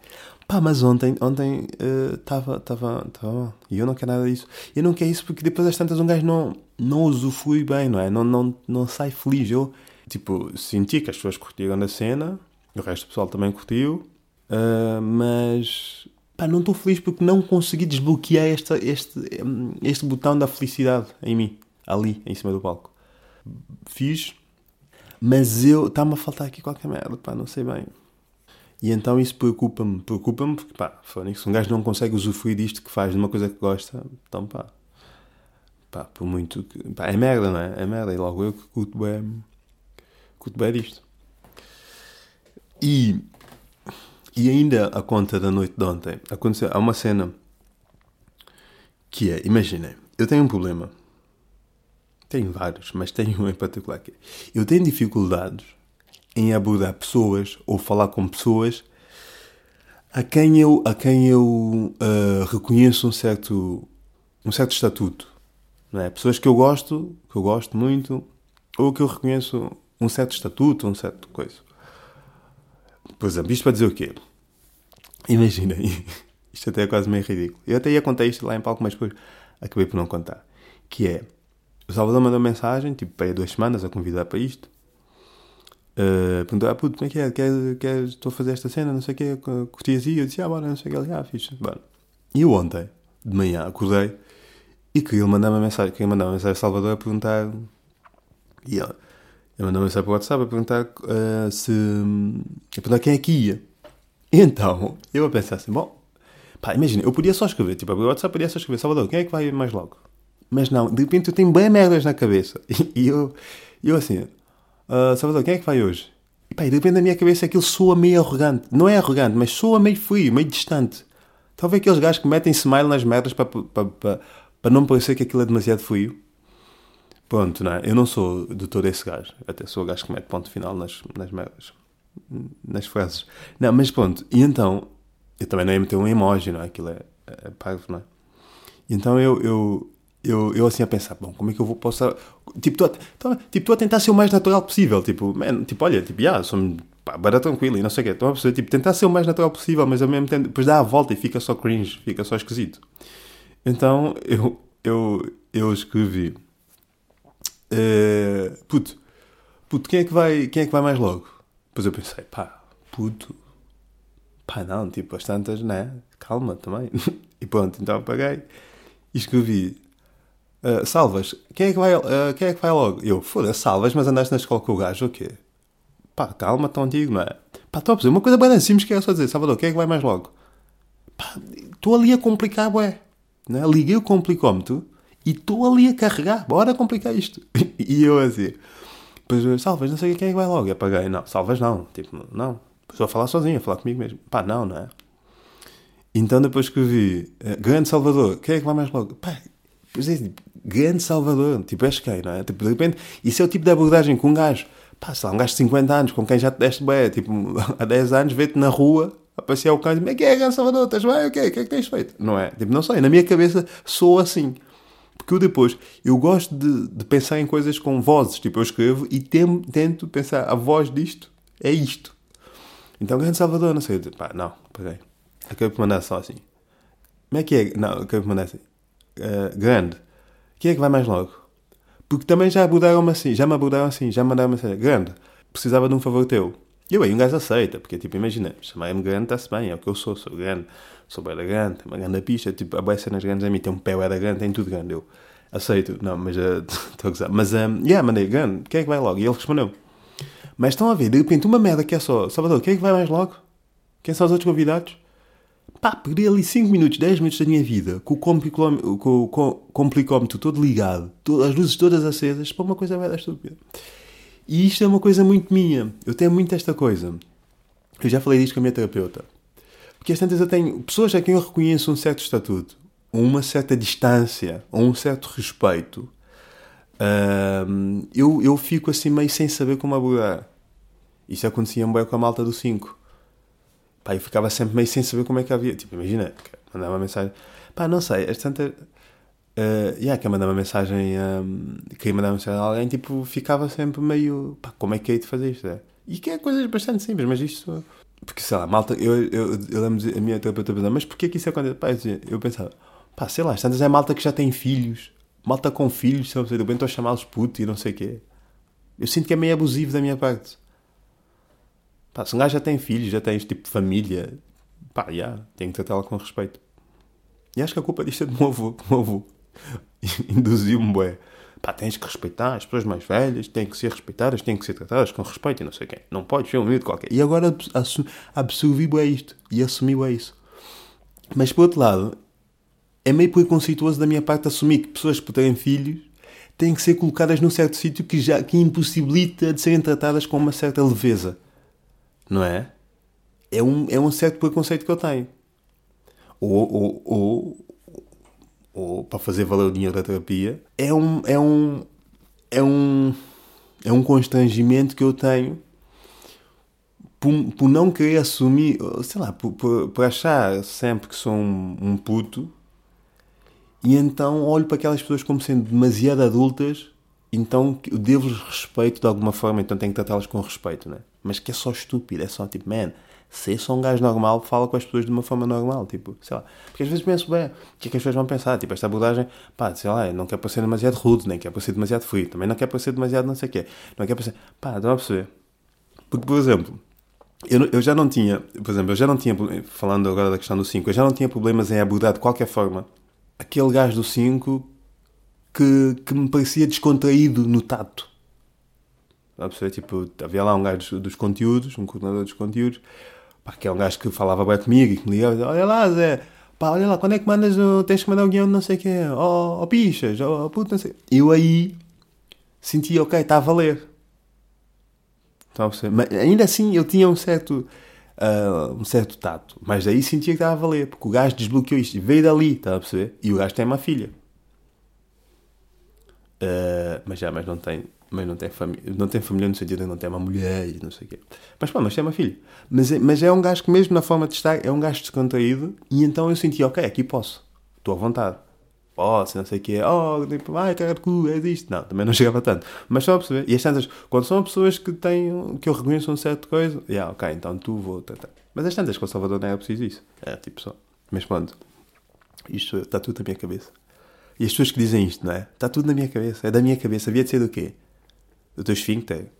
Pá, mas ontem ontem estava uh, tava, tava mal. E eu não quero nada disso. Eu não quero isso porque depois das tantas um gajo não, não usufrui bem, não é? Não, não, não sai feliz. Eu, tipo, senti que as pessoas curtiram da cena, o resto do pessoal também curtiu, uh, mas pá, não estou feliz porque não consegui desbloquear esta, este, este botão da felicidade em mim, ali, em cima do palco. Fiz mas eu, está-me a faltar aqui qualquer merda, pá, não sei bem. E então isso preocupa-me, preocupa-me porque, pá, se um gajo não consegue usufruir disto que faz de uma coisa que gosta, então, pá, pá, por muito que, pá, é merda, não é? É merda, e logo eu que curto bem, curto bem disto. E, e ainda a conta da noite de ontem, aconteceu, há uma cena que é, imaginem, eu tenho um problema, tenho vários, mas tenho um em particular que é, eu tenho dificuldades em abordar pessoas ou falar com pessoas a quem eu, a quem eu uh, reconheço um certo, um certo estatuto. Não é? Pessoas que eu gosto, que eu gosto muito, ou que eu reconheço um certo estatuto, um certo coisa. Por exemplo, isto para dizer o quê? Imagina, isto até é quase meio ridículo. Eu até ia contar isto lá em palco, mas depois acabei por não contar. Que é, o Salvador mandou mensagem, tipo, para aí duas semanas a convidar para isto. Uh, perguntou, ah, puto, como é que é? Quer, quer, estou a fazer esta cena, não sei o quê, curtias e eu disse, ah, bora, não sei o que, ah, fixe, bora. E eu ontem, de manhã, acordei e queria mandar uma mensagem, queria mandar uma mensagem ao Salvador a perguntar, e ele, ele mandou uma mensagem para o WhatsApp a perguntar uh, se, a perguntar quem é que ia. E então, eu a pensar assim, bom, pá, imagina, eu podia só escrever, tipo, o WhatsApp podia só escrever, Salvador, quem é que vai mais logo? Mas não, de repente eu tenho bem merdas na cabeça. E eu, eu assim, uh, Salvador, quem é que vai hoje? E pá, de repente na minha cabeça aquilo soa meio arrogante. Não é arrogante, mas soa meio frio, meio distante. Talvez aqueles gajos que metem smile nas merdas para, para, para, não parecer que aquilo é demasiado frio. Pronto, não é? Eu não sou de todo esse gajo. Até sou o gajo que mete ponto final nas, nas merdas. Nas frases. Não, mas pronto. E então, eu também não ia meter um emoji, não é? Aquilo é, é parvo, não é? E então eu, eu, eu, eu assim a pensar, bom, como é que eu vou posso tipo, estou a, tipo, a tentar ser o mais natural possível, tipo, man, tipo, olha, tipo, yeah, sou pá, bada tranquilo e não sei o quê, estou a perceber, tipo, tentar ser o mais natural possível, mas ao mesmo tempo, depois dá a volta e fica só cringe, fica só esquisito. Então, eu, eu, eu escrevi, uh, puto, puto, quem é que vai, quem é que vai mais logo? Depois eu pensei, pá, puto, pá, não, tipo, as tantas, né, calma também. e pronto, então apaguei e escrevi, Uh, salvas, quem é, que vai, uh, quem é que vai logo? Eu, foda-se, salvas, mas andaste na escola com o gajo, o quê? Pá, calma, tão antigo, não é? Pá, estou a dizer uma coisa bem simples que é só dizer, Salvador, quem é que vai mais logo? Pá, estou ali a complicar, ué. Né? Liguei o complicómetro e estou ali a carregar, bora complicar isto. e eu assim, depois, salvas, não sei quem é que vai logo. E apaguei, não, salvas não, tipo, não. Estou a falar sozinho, a falar comigo mesmo. Pá, não, não é? Então depois que vi, uh, grande Salvador, quem é que vai mais logo? Pá, Pois é, tipo, grande Salvador, tipo, és quem, não é? Tipo, de repente, isso é o tipo de abordagem com um gajo, pá, sei lá, um gajo de 50 anos, com quem já te deste bem, tipo, há 10 anos, vê-te na rua, a passear o cão e diz, é que é, grande Salvador, estás bem, o que é, o que é que tens feito? Não é? Tipo, não sei, na minha cabeça sou assim. Porque eu depois, eu gosto de, de pensar em coisas com vozes, tipo, eu escrevo e tem, tento pensar, a voz disto é isto. Então, grande Salvador, não sei, pá, não, peraí, acabei por mandar só assim. Como é que é? Não, acabei por mandar assim uh, grande, quem é que vai mais logo? Porque também já abordaram-me assim, já me abordaram assim, já me mandaram-me assim, grande, precisava de um favor teu. E aí um gajo aceita, porque tipo, imagina, chamar-me grande está-se bem, é o que eu sou, sou grande, sou bem grande, tenho uma grande pista, tipo, a boia cenas grandes a mim, tem um pé era grande, tem tudo grande. Eu aceito. Não, mas estou uh, a gozar. Mas, um, yeah, mandei, grande, quem é que vai logo? E ele respondeu. Mas estão a ver, de repente, uma merda que é só, Salvador, quem é que vai mais logo? Quem são os outros convidados? Pá, perdi ali 5 minutos, 10 minutos da minha vida, com o, com complicómetro todo ligado, as luzes todas acesas, para uma coisa merda estúpida. E isto é uma coisa muito minha. Eu tenho muito esta coisa. Eu já falei disto com a minha terapeuta. Porque às tantas eu tenho pessoas a quem eu reconheço um certo estatuto, uma certa distância, ou um certo respeito. Eu, eu fico assim meio sem saber como abordar. Isso acontecia bem com a malta do 5. Pá, eu ficava sempre meio sem saber como é que havia. Tipo, imagina, mandar uma mensagem. Pá, não sei, às tantas Uh, yeah, quer mandar uma mensagem, um, queria mandar uma mensagem a alguém, tipo, ficava sempre meio, pá, como é que é de fazer isto? É? E que é coisas bastante simples, mas isto, porque sei lá, malta, eu, eu, eu lembro a minha terapeuta pensar, mas porquê que isso acontece? Pá, eu, eu pensava, pá, sei lá, tantas é malta que já tem filhos, malta com filhos, sabe, eu bem estou a chamá-los puto e não sei o quê. Eu sinto que é meio abusivo da minha parte. Pá, se um gajo já tem filhos, já tens tipo família, pá, já, tem que tratá-la com respeito. E acho que a culpa disto é do meu avô, avô. induziu-me, bué. Pá, tens que respeitar as pessoas mais velhas, têm que ser respeitadas, têm que ser tratadas com respeito e não sei quem. Não podes ser um miúdo qualquer. E agora absorvi bué isto e assumi bué isso. Mas por outro lado, é meio preconceituoso da minha parte assumir que pessoas que terem filhos têm que ser colocadas num certo sítio que já que impossibilita de serem tratadas com uma certa leveza. Não é? É um, é um certo preconceito que eu tenho. Ou, ou, ou, ou para fazer valer o dinheiro da terapia, é um, é um, é um, é um constrangimento que eu tenho por, por não querer assumir, sei lá, por, por, por achar sempre que sou um, um puto e então olho para aquelas pessoas como sendo demasiado adultas, então eu devo-lhes respeito de alguma forma, então tenho que tratá-las com respeito, né? Mas que é só estúpido, é só tipo, man, ser só um gajo normal, fala com as pessoas de uma forma normal, tipo, sei lá. Porque às vezes penso, bem, o que é que as pessoas vão pensar? Tipo, esta abordagem, pá, sei lá, não quer parecer demasiado rude, nem quer parecer demasiado frio, também não quer parecer demasiado não sei o quê, não quer parecer, pá, estão a perceber? Porque, por exemplo, eu, eu já não tinha, por exemplo, eu já não tinha, falando agora da questão do 5, eu já não tinha problemas em abordar de qualquer forma aquele gajo do 5 que, que me parecia descontraído no tato. Estão a perceber? Tipo, havia lá um gajo dos conteúdos, um coordenador dos conteúdos, Pá, que é um gajo que falava bem comigo e que me ligava, olha lá Zé, pá, olha lá, quando é que mandas, tens que mandar um guião de não sei o quê, ó oh, oh, pichas, ó oh, puto, não sei. Eu aí sentia, ok, está a valer. Então, mas ainda assim eu tinha um certo, uh, um certo tato, mas aí sentia que estava a valer, porque o gajo desbloqueou isto, veio dali, está a perceber? E o gajo tem uma filha. Uh, mas já, mas não tem, mas não tem família, não tem família no sentido de não tem uma mulher e não sei o quê. Mas pá, mas tem uma filha. Mas é, mas é um gajo que mesmo na forma de estar, é um gajo descontraído e então eu senti, ok, aqui posso. Estou à vontade. Posso, não sei o quê. Oh, tipo, ai, cara de cu, é isto. Não, também não chegava tanto. Mas só a perceber. E as tantas, quando são pessoas que têm, que eu reconheço um certo coisa, já, yeah, ok, então tu vou tentar. Mas as tantas com o Salvador não é preciso isso. É tipo só. Mas pronto. Isto está tudo na minha cabeça. E as pessoas que dizem isto, não é? Está tudo na minha cabeça. É da minha cabeça. Havia de ser do quê? Do teu esfíncter.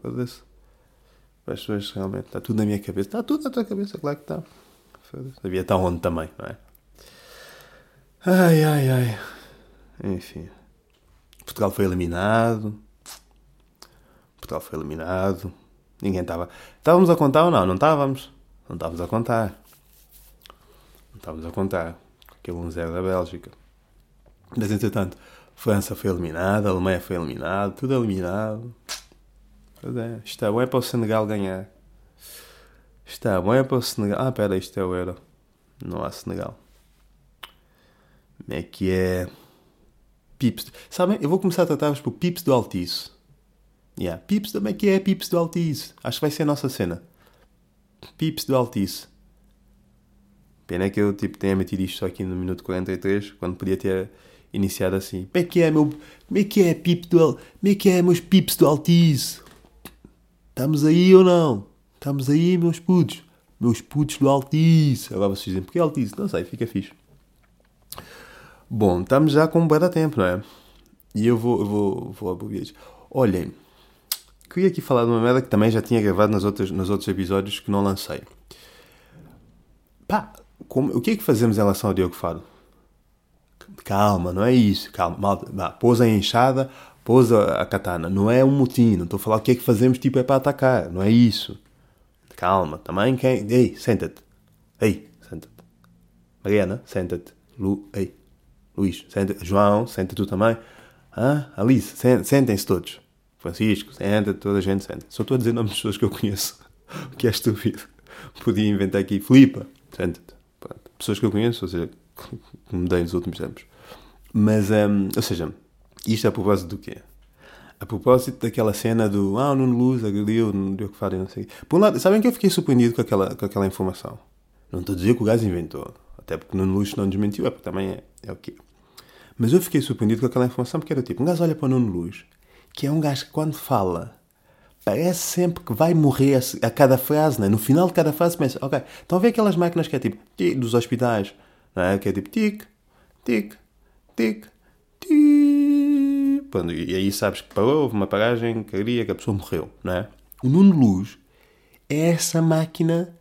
Foda-se. As pessoas realmente. Está tudo na minha cabeça. Está tudo na tua cabeça, claro que está. Devia estar onde também, não é? Ai, ai, ai. Enfim. Portugal foi eliminado. Portugal foi eliminado. Ninguém estava. Estávamos a contar ou não? Não estávamos. Não estávamos a contar. Não estávamos a contar. Aquele 1-0 da Bélgica. Mas entretanto, França foi eliminada, Alemanha foi eliminada, tudo eliminado. Pois é, é bom é para o Senegal ganhar. É bom é para o Senegal. Ah, pera, isto é o Euro. Não há Senegal. Como é que é? Pips. Sabem, eu vou começar a tratar-vos por Pips do Altice. Yeah. Pips, como é que é Pips do Altice? Acho que vai ser a nossa cena. Pips do Altice. Pena que eu tipo, tenha metido isto só aqui no minuto 43, quando podia ter iniciar assim. Como é que é, meu. Como é que é, pipo do. Como é que é, meus pips do Altice? Estamos aí ou não? Estamos aí, meus putos. Meus putos do Altice. Agora vocês dizem, porque Altice? Não sei, fica fixe. Bom, estamos já com um bom tempo, não é? E eu vou, eu vou, vou abrir Olhem, queria aqui falar de uma merda que também já tinha gravado nas outras, nos outros episódios que não lancei. Pá, como, o que é que fazemos em relação ao Diogo Faro? Calma, não é isso. Calma, malta. Vá, pôs a enxada, pôs a, katana. Não é um motim. Não estou a falar o que é que fazemos, tipo, é para atacar. Não é isso. Calma, também quem. Ei, senta-te. Ei, senta-te. Mariana, senta-te. Lu, ei, Luís, senta João, senta tu também. Ah, Alice, sentem-se todos. Francisco, senta, toda a gente senta. Só estou a dizer nomes de pessoas que eu conheço, o que é estúpido. Podia inventar aqui, Filipa, senta-te. Pessoas que eu conheço, ou seja, que mudei nos últimos tempos. Mas, um, ou seja, isto é a propósito do quê? A propósito daquela cena do ah, o Nuno Luz agrediu, não deu o que fazer, não sei. Por um lado, sabem que eu fiquei surpreendido com aquela, com aquela informação. Não estou a dizer que o gajo inventou, até porque o Nuno Luz não desmentiu, é porque também é, é o quê? Mas eu fiquei surpreendido com aquela informação porque era tipo, um gajo olha para o Nuno Luz, que é um gajo que quando fala parece sempre que vai morrer a cada frase, né? no final de cada frase pensa, ok, estão a ver aquelas máquinas que é tipo, dos hospitais, não é? que é tipo tic, tic, tic, tic, Pronto, e aí sabes que parou, houve uma paragem cardíaca, a pessoa morreu, não é? O Nuno Luz é essa máquina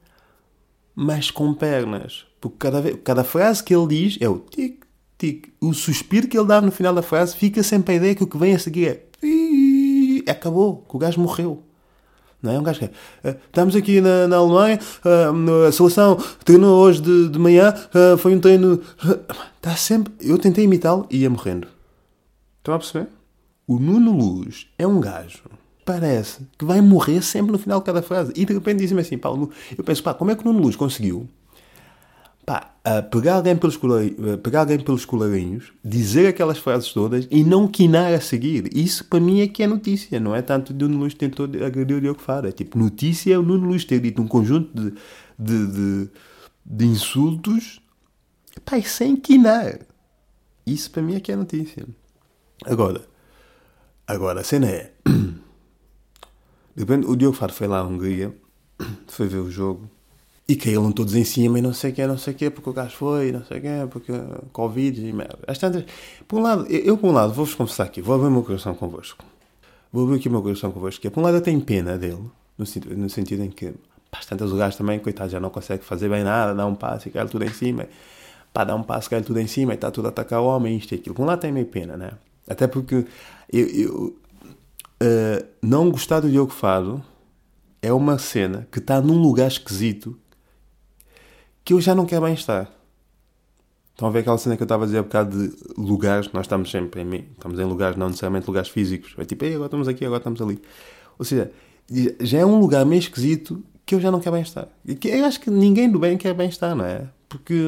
mas com pernas, porque cada, vez, cada frase que ele diz é o tic, tic. O suspiro que ele dá no final da frase fica sempre a ideia que o que vem a seguir é. Acabou, que o gajo morreu. Não é um gajo que é, Estamos aqui na, na Alemanha, a seleção treinou hoje de, de manhã, foi um treino. Está sempre. Eu tentei imitá-lo e ia morrendo. Estão a perceber? O Nuno Luz é um gajo parece que vai morrer sempre no final de cada frase. E de repente dizem-me assim, Paulo, eu penso, pá, como é que o Nuno Luz conseguiu pá, pegar, alguém pelos pegar alguém pelos colarinhos, dizer aquelas frases todas e não quinar a seguir. Isso para mim é que é notícia, não é tanto de Nuno Luís tentou agredir o Diogo Faro. É tipo, notícia é o Nuno Luís ter dito um conjunto de, de, de, de insultos pá, sem quinar. Isso para mim é que é notícia. Agora, agora a cena é. De repente, o Diogo Faro foi lá à Hungria, foi ver o jogo e caíram todos em cima e não sei o que, não sei o que, porque o gajo foi, não sei o que, porque Covid e merda. Às tantas, por um lado, eu por um lado vou-vos confessar aqui, vou abrir o meu coração convosco. Vou abrir aqui o meu coração convosco, que é, por um lado eu tenho pena dele, no no sentido em que, pá, tantas o gajo também, coitado, já não consegue fazer bem nada, dá um passo e cai tudo em cima, pá, dá um passo, cai tudo em cima e está tudo a atacar o homem, isto e aquilo. Por um lado tem meio pena, né? Até porque eu, eu uh, não gostar do Diogo Fado é uma cena que está num lugar esquisito que eu já não quero bem estar. Estão a ver aquela cena que eu estava a dizer há bocado de lugares, nós estamos sempre em, estamos em lugares, não necessariamente lugares físicos. É tipo, agora estamos aqui, agora estamos ali. Ou seja, já é um lugar meio esquisito que eu já não quero bem estar. E que eu acho que ninguém do bem quer bem estar, não é? Porque,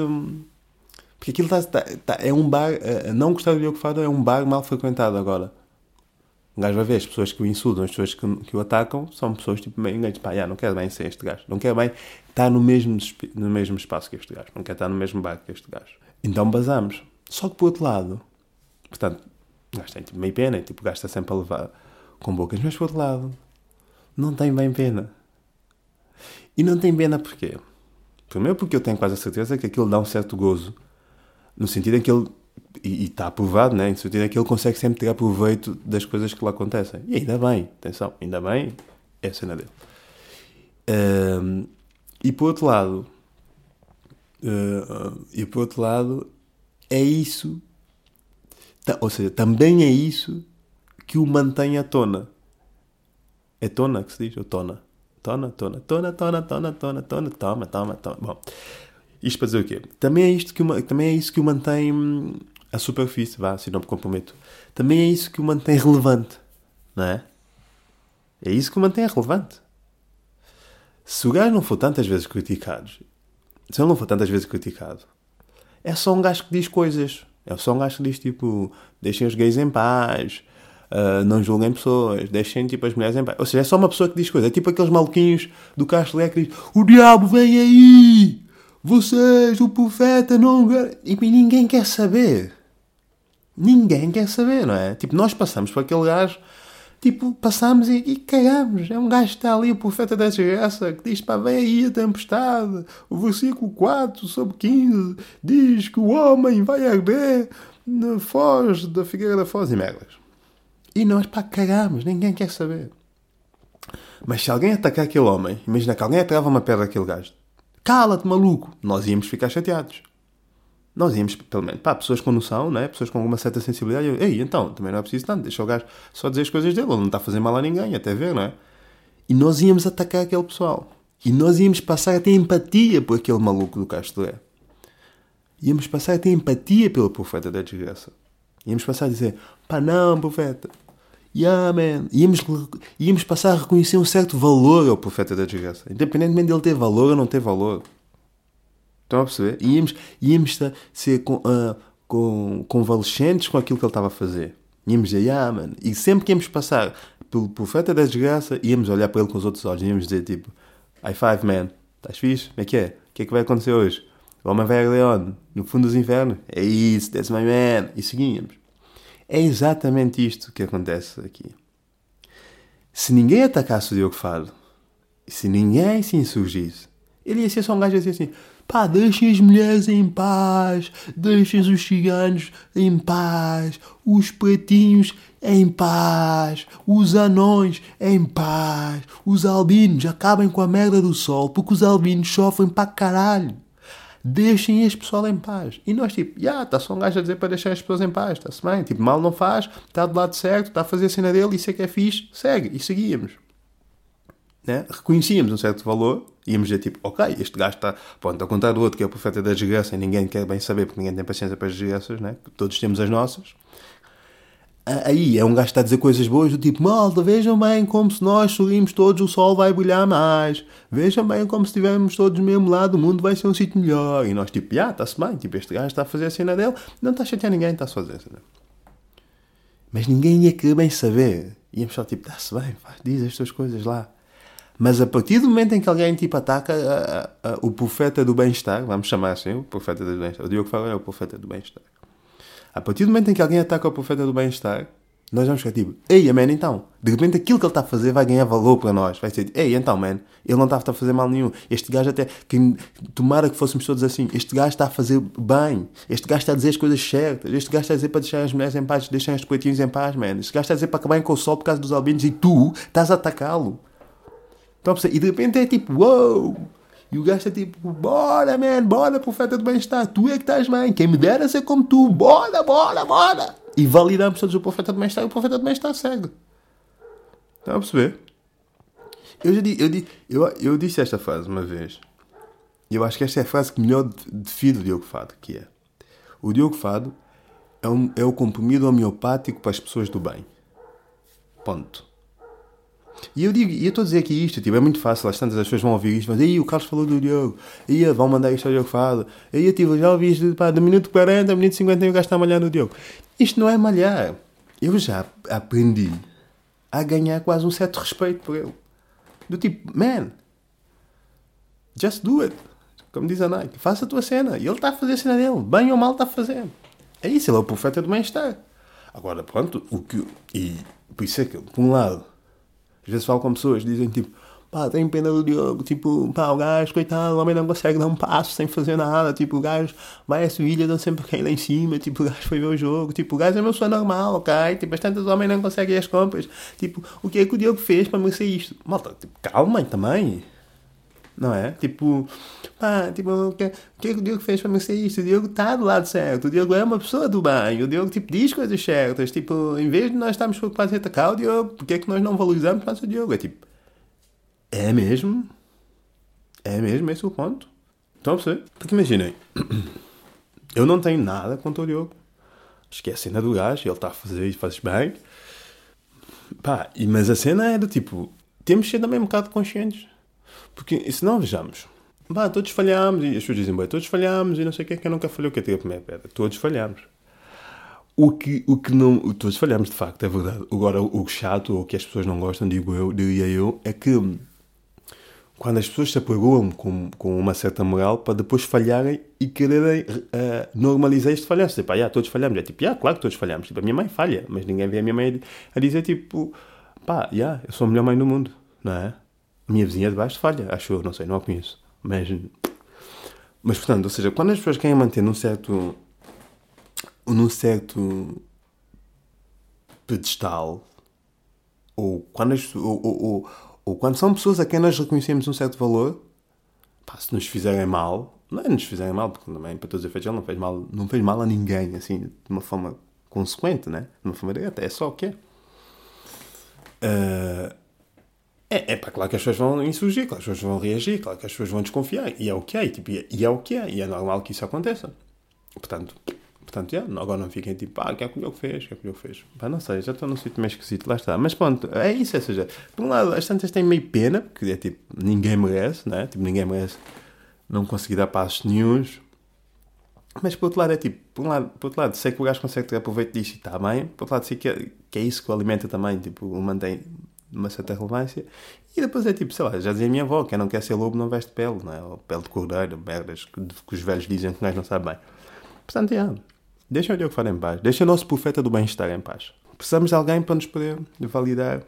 porque aquilo está, está é um bar, não gostar do Diogo Fado é um bar mal frequentado agora. Um gajo vai ver as pessoas que o insultam, as pessoas que, que o atacam, são pessoas tipo meio enganadas. Pá, não quero bem ser este gajo. Não quero bem estar no mesmo, no mesmo espaço que este gajo. Não quero estar no mesmo bar que este gajo. Então basamos. Só que por outro lado, portanto, o gajo tem tipo meio pena, tipo, o gajo está sempre a levar com bocas, mas por outro lado, não tem bem pena. E não tem pena porquê? Primeiro porque eu tenho quase a certeza que aquilo dá um certo gozo, no sentido em que ele e está aprovado, né? em sentido é que ele consegue sempre tirar proveito das coisas que lá acontecem. E ainda bem, atenção, ainda bem, é a cena dele. Um, e por outro lado, uh, e por outro lado, é isso, ou seja, também é isso que o mantém à tona. É tona que se diz? Ou tona? Tona, tona, tona, tona, tona, tona, tona, toma, toma, toma. Bom, isto para dizer o quê? Também é, isto que o, também é isso que o mantém hum, a superfície, vá, se não me comprometo. Também é isso que o mantém relevante, não é? É isso que o mantém relevante. Se o gajo não for tantas vezes criticado, se ele não for tantas vezes criticado, é só um gajo que diz coisas. É só um gajo que diz tipo, deixem os gays em paz, uh, não julguem pessoas, deixem tipo as mulheres em paz. Ou seja, é só uma pessoa que diz coisas. É tipo aqueles maluquinhos do Castro que diz: O diabo vem aí! Vocês, o profeta, não. E ninguém quer saber. Ninguém quer saber, não é? Tipo, nós passamos por aquele gajo, tipo, passamos e, e cagamos. É um gajo que está ali, o profeta da desgraça, que diz, pá, vem aí a tempestade. O versículo 4 sobre 15 diz que o homem vai arder na foz da figueira da foz e merdas. E nós, pá, cagamos, ninguém quer saber. Mas se alguém atacar aquele homem, imagina que alguém atrava uma pedra àquele gajo, cala-te, maluco, nós íamos ficar chateados. Nós íamos, pelo menos, pá, pessoas com noção, né? pessoas com alguma certa sensibilidade, eu, ei, então, também não é preciso tanto, deixa o gajo só dizer as coisas dele, ele não está a fazer mal a ninguém, até ver, não é? E nós íamos atacar aquele pessoal. E nós íamos passar a ter empatia por aquele maluco do Castoré. Íamos passar a ter empatia pelo profeta da desgraça. Íamos passar a dizer, pá, não, profeta. Yeah, man. Íamos, íamos passar a reconhecer um certo valor ao profeta da desgraça. Independentemente dele ter valor ou não ter valor. Estão a perceber? Íamos, íamos ser com, uh, com, convalescentes com aquilo que ele estava a fazer. Íamos dizer, ah, mano. E sempre que íamos passar pelo profeta da desgraça, íamos olhar para ele com os outros olhos. Íamos dizer, tipo, high five, man. Estás fixe? Como é que é? O que é que vai acontecer hoje? O homem vai a no fundo dos infernos. É isso, that's my man. E seguíamos. É exatamente isto que acontece aqui. Se ninguém atacasse o Diogo Fado, se ninguém se insurgisse, ele ia ser só um gajo a dizer assim: Pá, deixem as mulheres em paz, deixem os ciganos em paz, os pretinhos em paz, os anões em paz, os albinos acabem com a merda do sol, porque os albinos sofrem para caralho. Deixem as pessoas em paz. E nós, tipo, já, yeah, está só um gajo a dizer para deixar as pessoas em paz, está-se bem. Tipo, mal não faz, está do lado certo, está a fazer a cena dele, isso é que é fixe, segue. E seguíamos. Né? Reconhecíamos um certo valor íamos dizer tipo, ok, este gajo está, pronto, ao contrário do outro que é o profeta da desgraça e ninguém quer bem saber porque ninguém tem paciência para as desgraças, né? todos temos as nossas. Aí é um gajo que está a dizer coisas boas do tipo, malta, vejam bem como se nós sorrimos todos o sol vai brilhar mais. Vejam bem como se estivermos todos do mesmo lado, o mundo vai ser um sítio melhor. E nós tipo, ah, está-se bem, tipo, este gajo está a fazer a cena dele, não está a chatear ninguém, está a fazer a cena. Mas ninguém ia querer bem saber. Íamos só tipo, está-se bem, faz, diz as tuas coisas lá. Mas a partir do momento em que alguém tipo ataca a, a, a, o profeta do bem-estar, vamos chamar assim, o profeta do bem-estar, o Diogo fala é o profeta do bem-estar. A partir do momento em que alguém ataca o profeta do bem-estar, nós vamos ficar tipo, ei, man, então, de repente aquilo que ele está a fazer vai ganhar valor para nós. Vai ser, ei, então, man, ele não está a fazer mal nenhum. Este gajo até, que, tomara que fôssemos todos assim, este gajo está a fazer bem. Este gajo está a dizer as coisas certas. Este gajo está a dizer para deixar as mulheres em paz, deixar os poetinhos em paz, man. Este gajo está a dizer para acabar com o sol por causa dos albinos e tu estás a atacá-lo. Perceber? E de repente é tipo, uou! Wow! E o gajo está tipo, bora, man, bora, profeta do bem-estar, tu é que estás bem, quem me dera ser como tu, bora, bora, bora! E validamos todos o profeta do bem-estar e o profeta do bem-estar segue. Estão a perceber? Eu, já di, eu, eu, eu disse esta frase uma vez. E eu acho que esta é a frase que melhor define o Diogo Fado, que é o Diogo Fado é, um, é o comprimido homeopático para as pessoas do bem. Ponto. E eu digo, e eu estou a dizer aqui isto, tipo, é muito fácil, às tantas as pessoas vão ouvir isto, mas aí o Carlos falou do Diogo, aí vão mandar isto ao Diogo Fado, aí eu tipo, já ouvi isto, pá, do minuto 40, minuto 50 o gajo está a malhar no Diogo. Isto não é malhar. Eu já aprendi a ganhar quase um certo respeito por ele. Do tipo, man, just do it. Como diz a Nike, faça a tua cena. E ele está a fazer a cena dele, bem ou mal está a fazer. É isso, ele é o profeta do bem-estar. Agora, pronto, o que. E por isso é que, por um lado, às vezes falo com pessoas, dizem tipo, pá, tenho pena do Diogo, tipo, pá, o gajo, coitado, o homem não consegue dar um passo sem fazer nada, tipo, o gajo vai a Sevilha, dá sempre quem lá em cima, tipo, o gajo foi ver o jogo, tipo, o gajo é uma pessoa normal, ok? Tipo, as tantas homens não conseguem as compras, tipo, o que é que o Diogo fez para merecer isto? Malta, tipo, calma também, não é? Tipo, pá, tipo, o que, é que o Diogo fez para merecer isto? O Diogo está do lado certo, o Diogo é uma pessoa do bem, o Diogo, tipo, diz coisas certas, tipo, em vez de nós estarmos preocupados em atacar o Diogo, porque é que nós não valorizamos mais o Diogo? É tipo, é mesmo? É mesmo esse o ponto? Estão a perceber? Porque imaginem, eu não tenho nada contra o Diogo. Acho que é a cena do gajo, ele está a fazer e fazes bem. Pá, mas a cena é do tipo, temos de ser também um bocado conscientes porque se não vejamos, bah, todos falhamos, e as pessoas dizem, todos falhamos e não sei o que é que nunca falhei, o que é a primeira pedra? Todos falhamos. O que, o que não. Todos falhamos, de facto, é verdade. Agora, o chato, ou que as pessoas não gostam, digo eu, diria eu, é que quando as pessoas se apoiam com, com uma certa moral para depois falharem e quererem uh, normalizar este falhanço. Tipo, ah, todos falhamos. É tipo, yeah, claro que todos falhamos. Tipo, a minha mãe falha, mas ninguém vê a minha mãe a dizer, tipo, pá, yeah, eu sou a melhor mãe do mundo, não é? Minha vizinha de baixo falha, acho eu, não sei, não a conheço. Mas, mas portanto, ou seja, quando as pessoas querem manter num certo. num certo. pedestal, ou quando, as, ou, ou, ou, ou quando são pessoas a quem nós reconhecemos um certo valor, pá, se nos fizerem mal, não é nos fizerem mal, porque também, para todos os efeitos, ele não fez mal, não fez mal a ninguém, assim, de uma forma consequente, né? De uma forma direta, é só o que é. Uh, é, é pá, claro que as pessoas vão insurgir, claro que as pessoas vão reagir, claro que as pessoas vão desconfiar, e é o que é, e, tipo, e é o que é, e é normal que isso aconteça. Portanto, portanto agora não fiquem tipo, ah, quem é que o fez, quem é que o fez. Pá, não sei, já estou num sítio meio esquisito, lá está. Mas pronto, é isso, ou seja, por um lado, as tantas têm meio pena, porque é tipo, ninguém merece, né? Tipo, ninguém merece não conseguir dar passos nenhums. Mas por outro lado é tipo, por, um lado, por outro lado, sei que o gajo consegue ter aproveito disso e está bem, por outro lado sei que é, que é isso que o alimenta também, tipo, o mantém uma certa relevância. E depois é tipo, sei lá, já dizia a minha avó, quem não quer ser lobo não veste pele, não é? Ou pele de cordeiro, merdas que, que os velhos dizem que nós não sabem bem. Portanto, é, deixa o Diogo falar em paz, deixa o nosso profeta do bem-estar em paz. Precisamos de alguém para nos poder validar,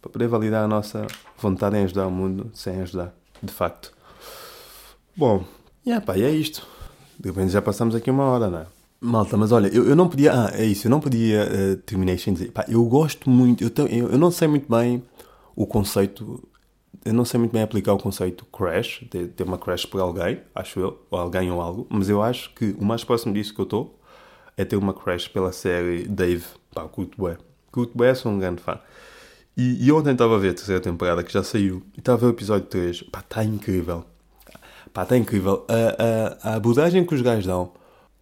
para poder validar a nossa vontade em ajudar o mundo sem ajudar, de facto. Bom, yeah, pá, é isto. De repente já passamos aqui uma hora, não é? Malta, mas olha, eu, eu não podia. Ah, é isso, eu não podia uh, terminar sem dizer. Pá, eu gosto muito. Eu, eu, eu não sei muito bem o conceito. Eu não sei muito bem aplicar o conceito crash, de ter uma crash por alguém, acho eu, ou alguém ou algo, mas eu acho que o mais próximo disso que eu estou é ter uma crash pela série Dave. Pá, curto bué. Curto bué, sou um grande fã. E, e ontem estava a ver a terceira temporada que já saiu, e estava a ver o episódio 3. Pá, está incrível. Pá, está incrível. A, a, a abordagem que os gajos dão.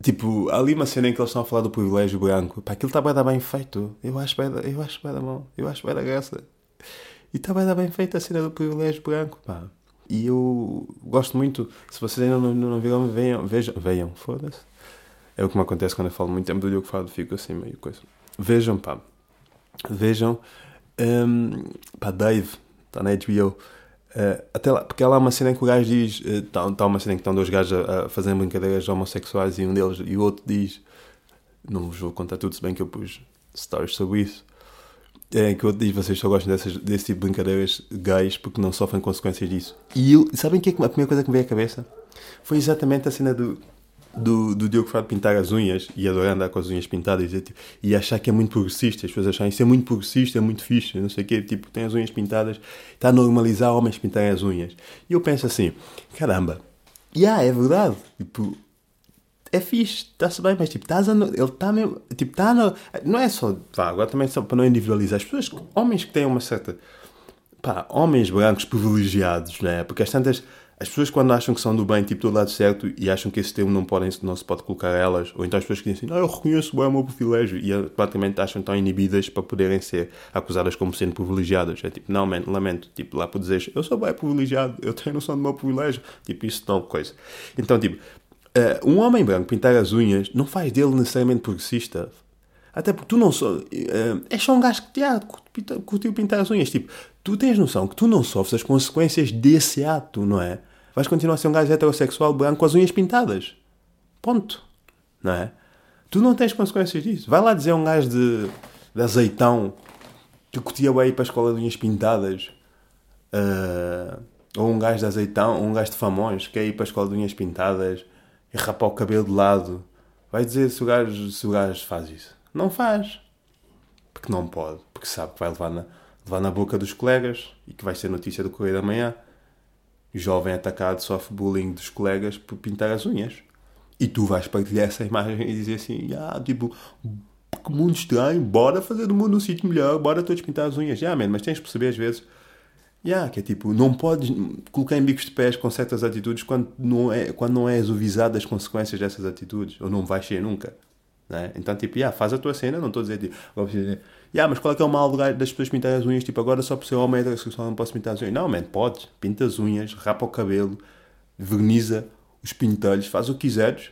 Tipo, ali uma cena em que eles estão a falar do privilégio branco. Pá, aquilo está bem, bem feito. Eu acho bem, eu acho bem da mão. Eu acho bem da graça. E está bem, bem feita a cena do privilégio branco, pá. E eu gosto muito. Se vocês ainda não, não viram, venham, vejam, venham, foda-se. É o que me acontece quando eu falo muito tempo do Diogo Fado, fico assim meio coisa. Vejam, pá. Vejam. Um, pá, Dave, está na HBO. Uh, até lá, porque lá há uma cena em que o gajo diz. Está uh, tá uma cena em que estão dois gajos a, a fazer brincadeiras homossexuais e um deles e o outro diz. Não vos vou contar tudo, se bem que eu pus stories sobre isso. É que o outro diz: vocês só gostam dessas, desse tipo de brincadeiras gays porque não sofrem consequências disso. E eu, sabem que é a primeira coisa que me veio à cabeça? Foi exatamente a cena do do, do Diogo Fado pintar as unhas e adorar andar com as unhas pintadas e, tipo, e achar que é muito progressista, as pessoas acharem isso é muito progressista, é muito fixe, não sei o quê, tipo, tem as unhas pintadas, está a normalizar homens pintarem as unhas. E eu penso assim, caramba, yeah, é verdade, tipo, é fixe, está-se bem, mas tipo, estás a, ele está mesmo, tipo, está não é só, pá, agora também só para não individualizar, as pessoas, homens que têm uma certa, pá, homens brancos privilegiados, né, porque as tantas as pessoas quando acham que são do bem, tipo, do lado certo, e acham que esse termo não, podem, não se pode colocar a elas, ou então as pessoas que dizem assim, eu reconheço bem o meu privilégio, e automaticamente acham tão inibidas para poderem ser acusadas como sendo privilegiadas. É tipo, não, man, lamento, tipo, lá por dizer, eu sou bem privilegiado, eu tenho noção do meu privilégio, tipo, isso não coisa. Então, tipo, uh, um homem branco pintar as unhas não faz dele necessariamente progressista. Até porque tu não sou. Uh, és só um gajo que ah, curtiu pintar as unhas. Tipo, tu tens noção que tu não sofres as consequências desse ato, não é? Vais continuar a ser um gajo heterossexual branco com as unhas pintadas. Ponto. Não é? Tu não tens consequências disso. Vai lá dizer a um gajo de, de azeitão que curtia bem ir para a escola de unhas pintadas. Uh, ou um gajo de azeitão, ou um gajo de famões que quer ir para a escola de unhas pintadas e rapar o cabelo de lado. Vai dizer se o gajo, se o gajo faz isso. Não faz. Porque não pode. Porque sabe que vai levar na, levar na boca dos colegas e que vai ser notícia do Correio da Manhã. Jovem atacado sofre bullying dos colegas por pintar as unhas. E tu vais partilhar essa imagem e dizer assim: ah, tipo, que mundo estranho, bora fazer do mundo um sítio melhor, bora todos pintar as unhas. Já, man, mas tens de perceber às vezes yeah, que é tipo, não podes colocar em bicos de pés com certas atitudes quando não, é, quando não és o visado das consequências dessas atitudes, ou não vais ser nunca. Né? Então, tipo, yeah, faz a tua cena, não estou a dizer, tipo, yeah, mas qual é que é o mal das pessoas pintarem as unhas? Tipo, agora só por ser homem heterossexual não posso pintar as unhas. Não, man, podes, pinta as unhas, rapa o cabelo, verniza os pintelhos, faz o que quiseres,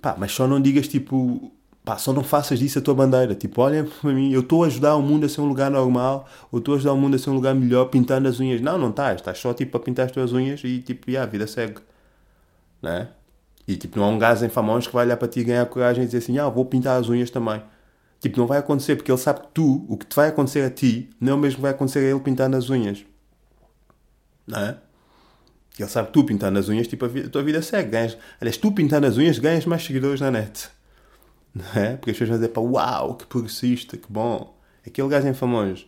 pá, mas só não digas, tipo, pá, só não faças disso a tua bandeira. Tipo, olha para mim, eu estou a ajudar o mundo a ser um lugar normal, ou estou a ajudar o mundo a ser um lugar melhor pintando as unhas. Não, não estás, estás só, tipo, a pintar as tuas unhas e, tipo, yeah, a vida segue, né? E tipo, não há um gajo em Famões que vai olhar para ti e ganhar coragem e dizer assim: Ah, vou pintar as unhas também. Tipo, não vai acontecer porque ele sabe que tu, o que te vai acontecer a ti, não é o mesmo que vai acontecer a ele pintar nas unhas. Não é? Ele sabe que tu pintar nas unhas, tipo, a, vida, a tua vida segue. Ganhas, aliás, tu pintar nas unhas, ganhas mais seguidores na net. Não é? Porque as pessoas vão dizer, pá, uau, que progressista, que bom. Aquele gajo em Famões,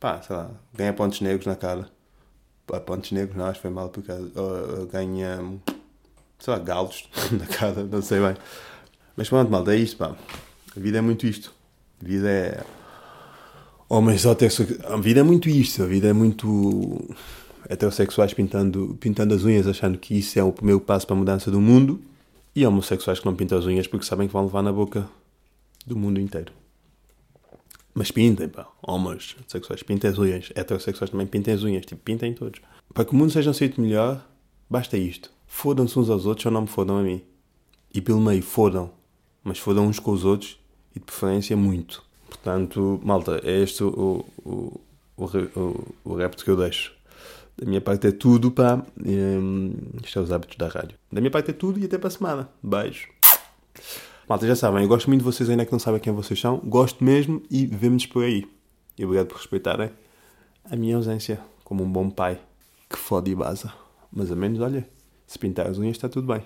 pá, sei lá, ganha pontos negros na cara. Pá, pontos negros, não, acho que foi mal, porque uh, ganha sei lá, galos na cara, não sei bem. Mas pronto, malta, é isto, pá. A vida é muito isto. A vida é. Homens heterossexuais. A vida é muito isto. A vida é muito. Heterossexuais pintando, pintando as unhas, achando que isso é o primeiro passo para a mudança do mundo. E homossexuais que não pintam as unhas porque sabem que vão levar na boca do mundo inteiro. Mas pintem, pá. Homens sexuais pintem as unhas. Heterossexuais também pintem as unhas. Tipo, pintem todos. Para que o mundo seja um sítio melhor, basta isto. Fodam-se uns aos outros ou não me fodam a mim. E pelo meio, fodam. Mas fodam uns com os outros e de preferência muito. Portanto, malta, é este o, o, o, o, o repto que eu deixo. Da minha parte é tudo, pá. Um, isto é os hábitos da rádio. Da minha parte é tudo e até para a semana. Beijo. Malta, já sabem, eu gosto muito de vocês ainda que não sabem quem vocês são. Gosto mesmo e vemos por aí. E obrigado por respeitarem a minha ausência como um bom pai que fode e baza. Mas a menos, olha, se pintar as unhas está tudo bem.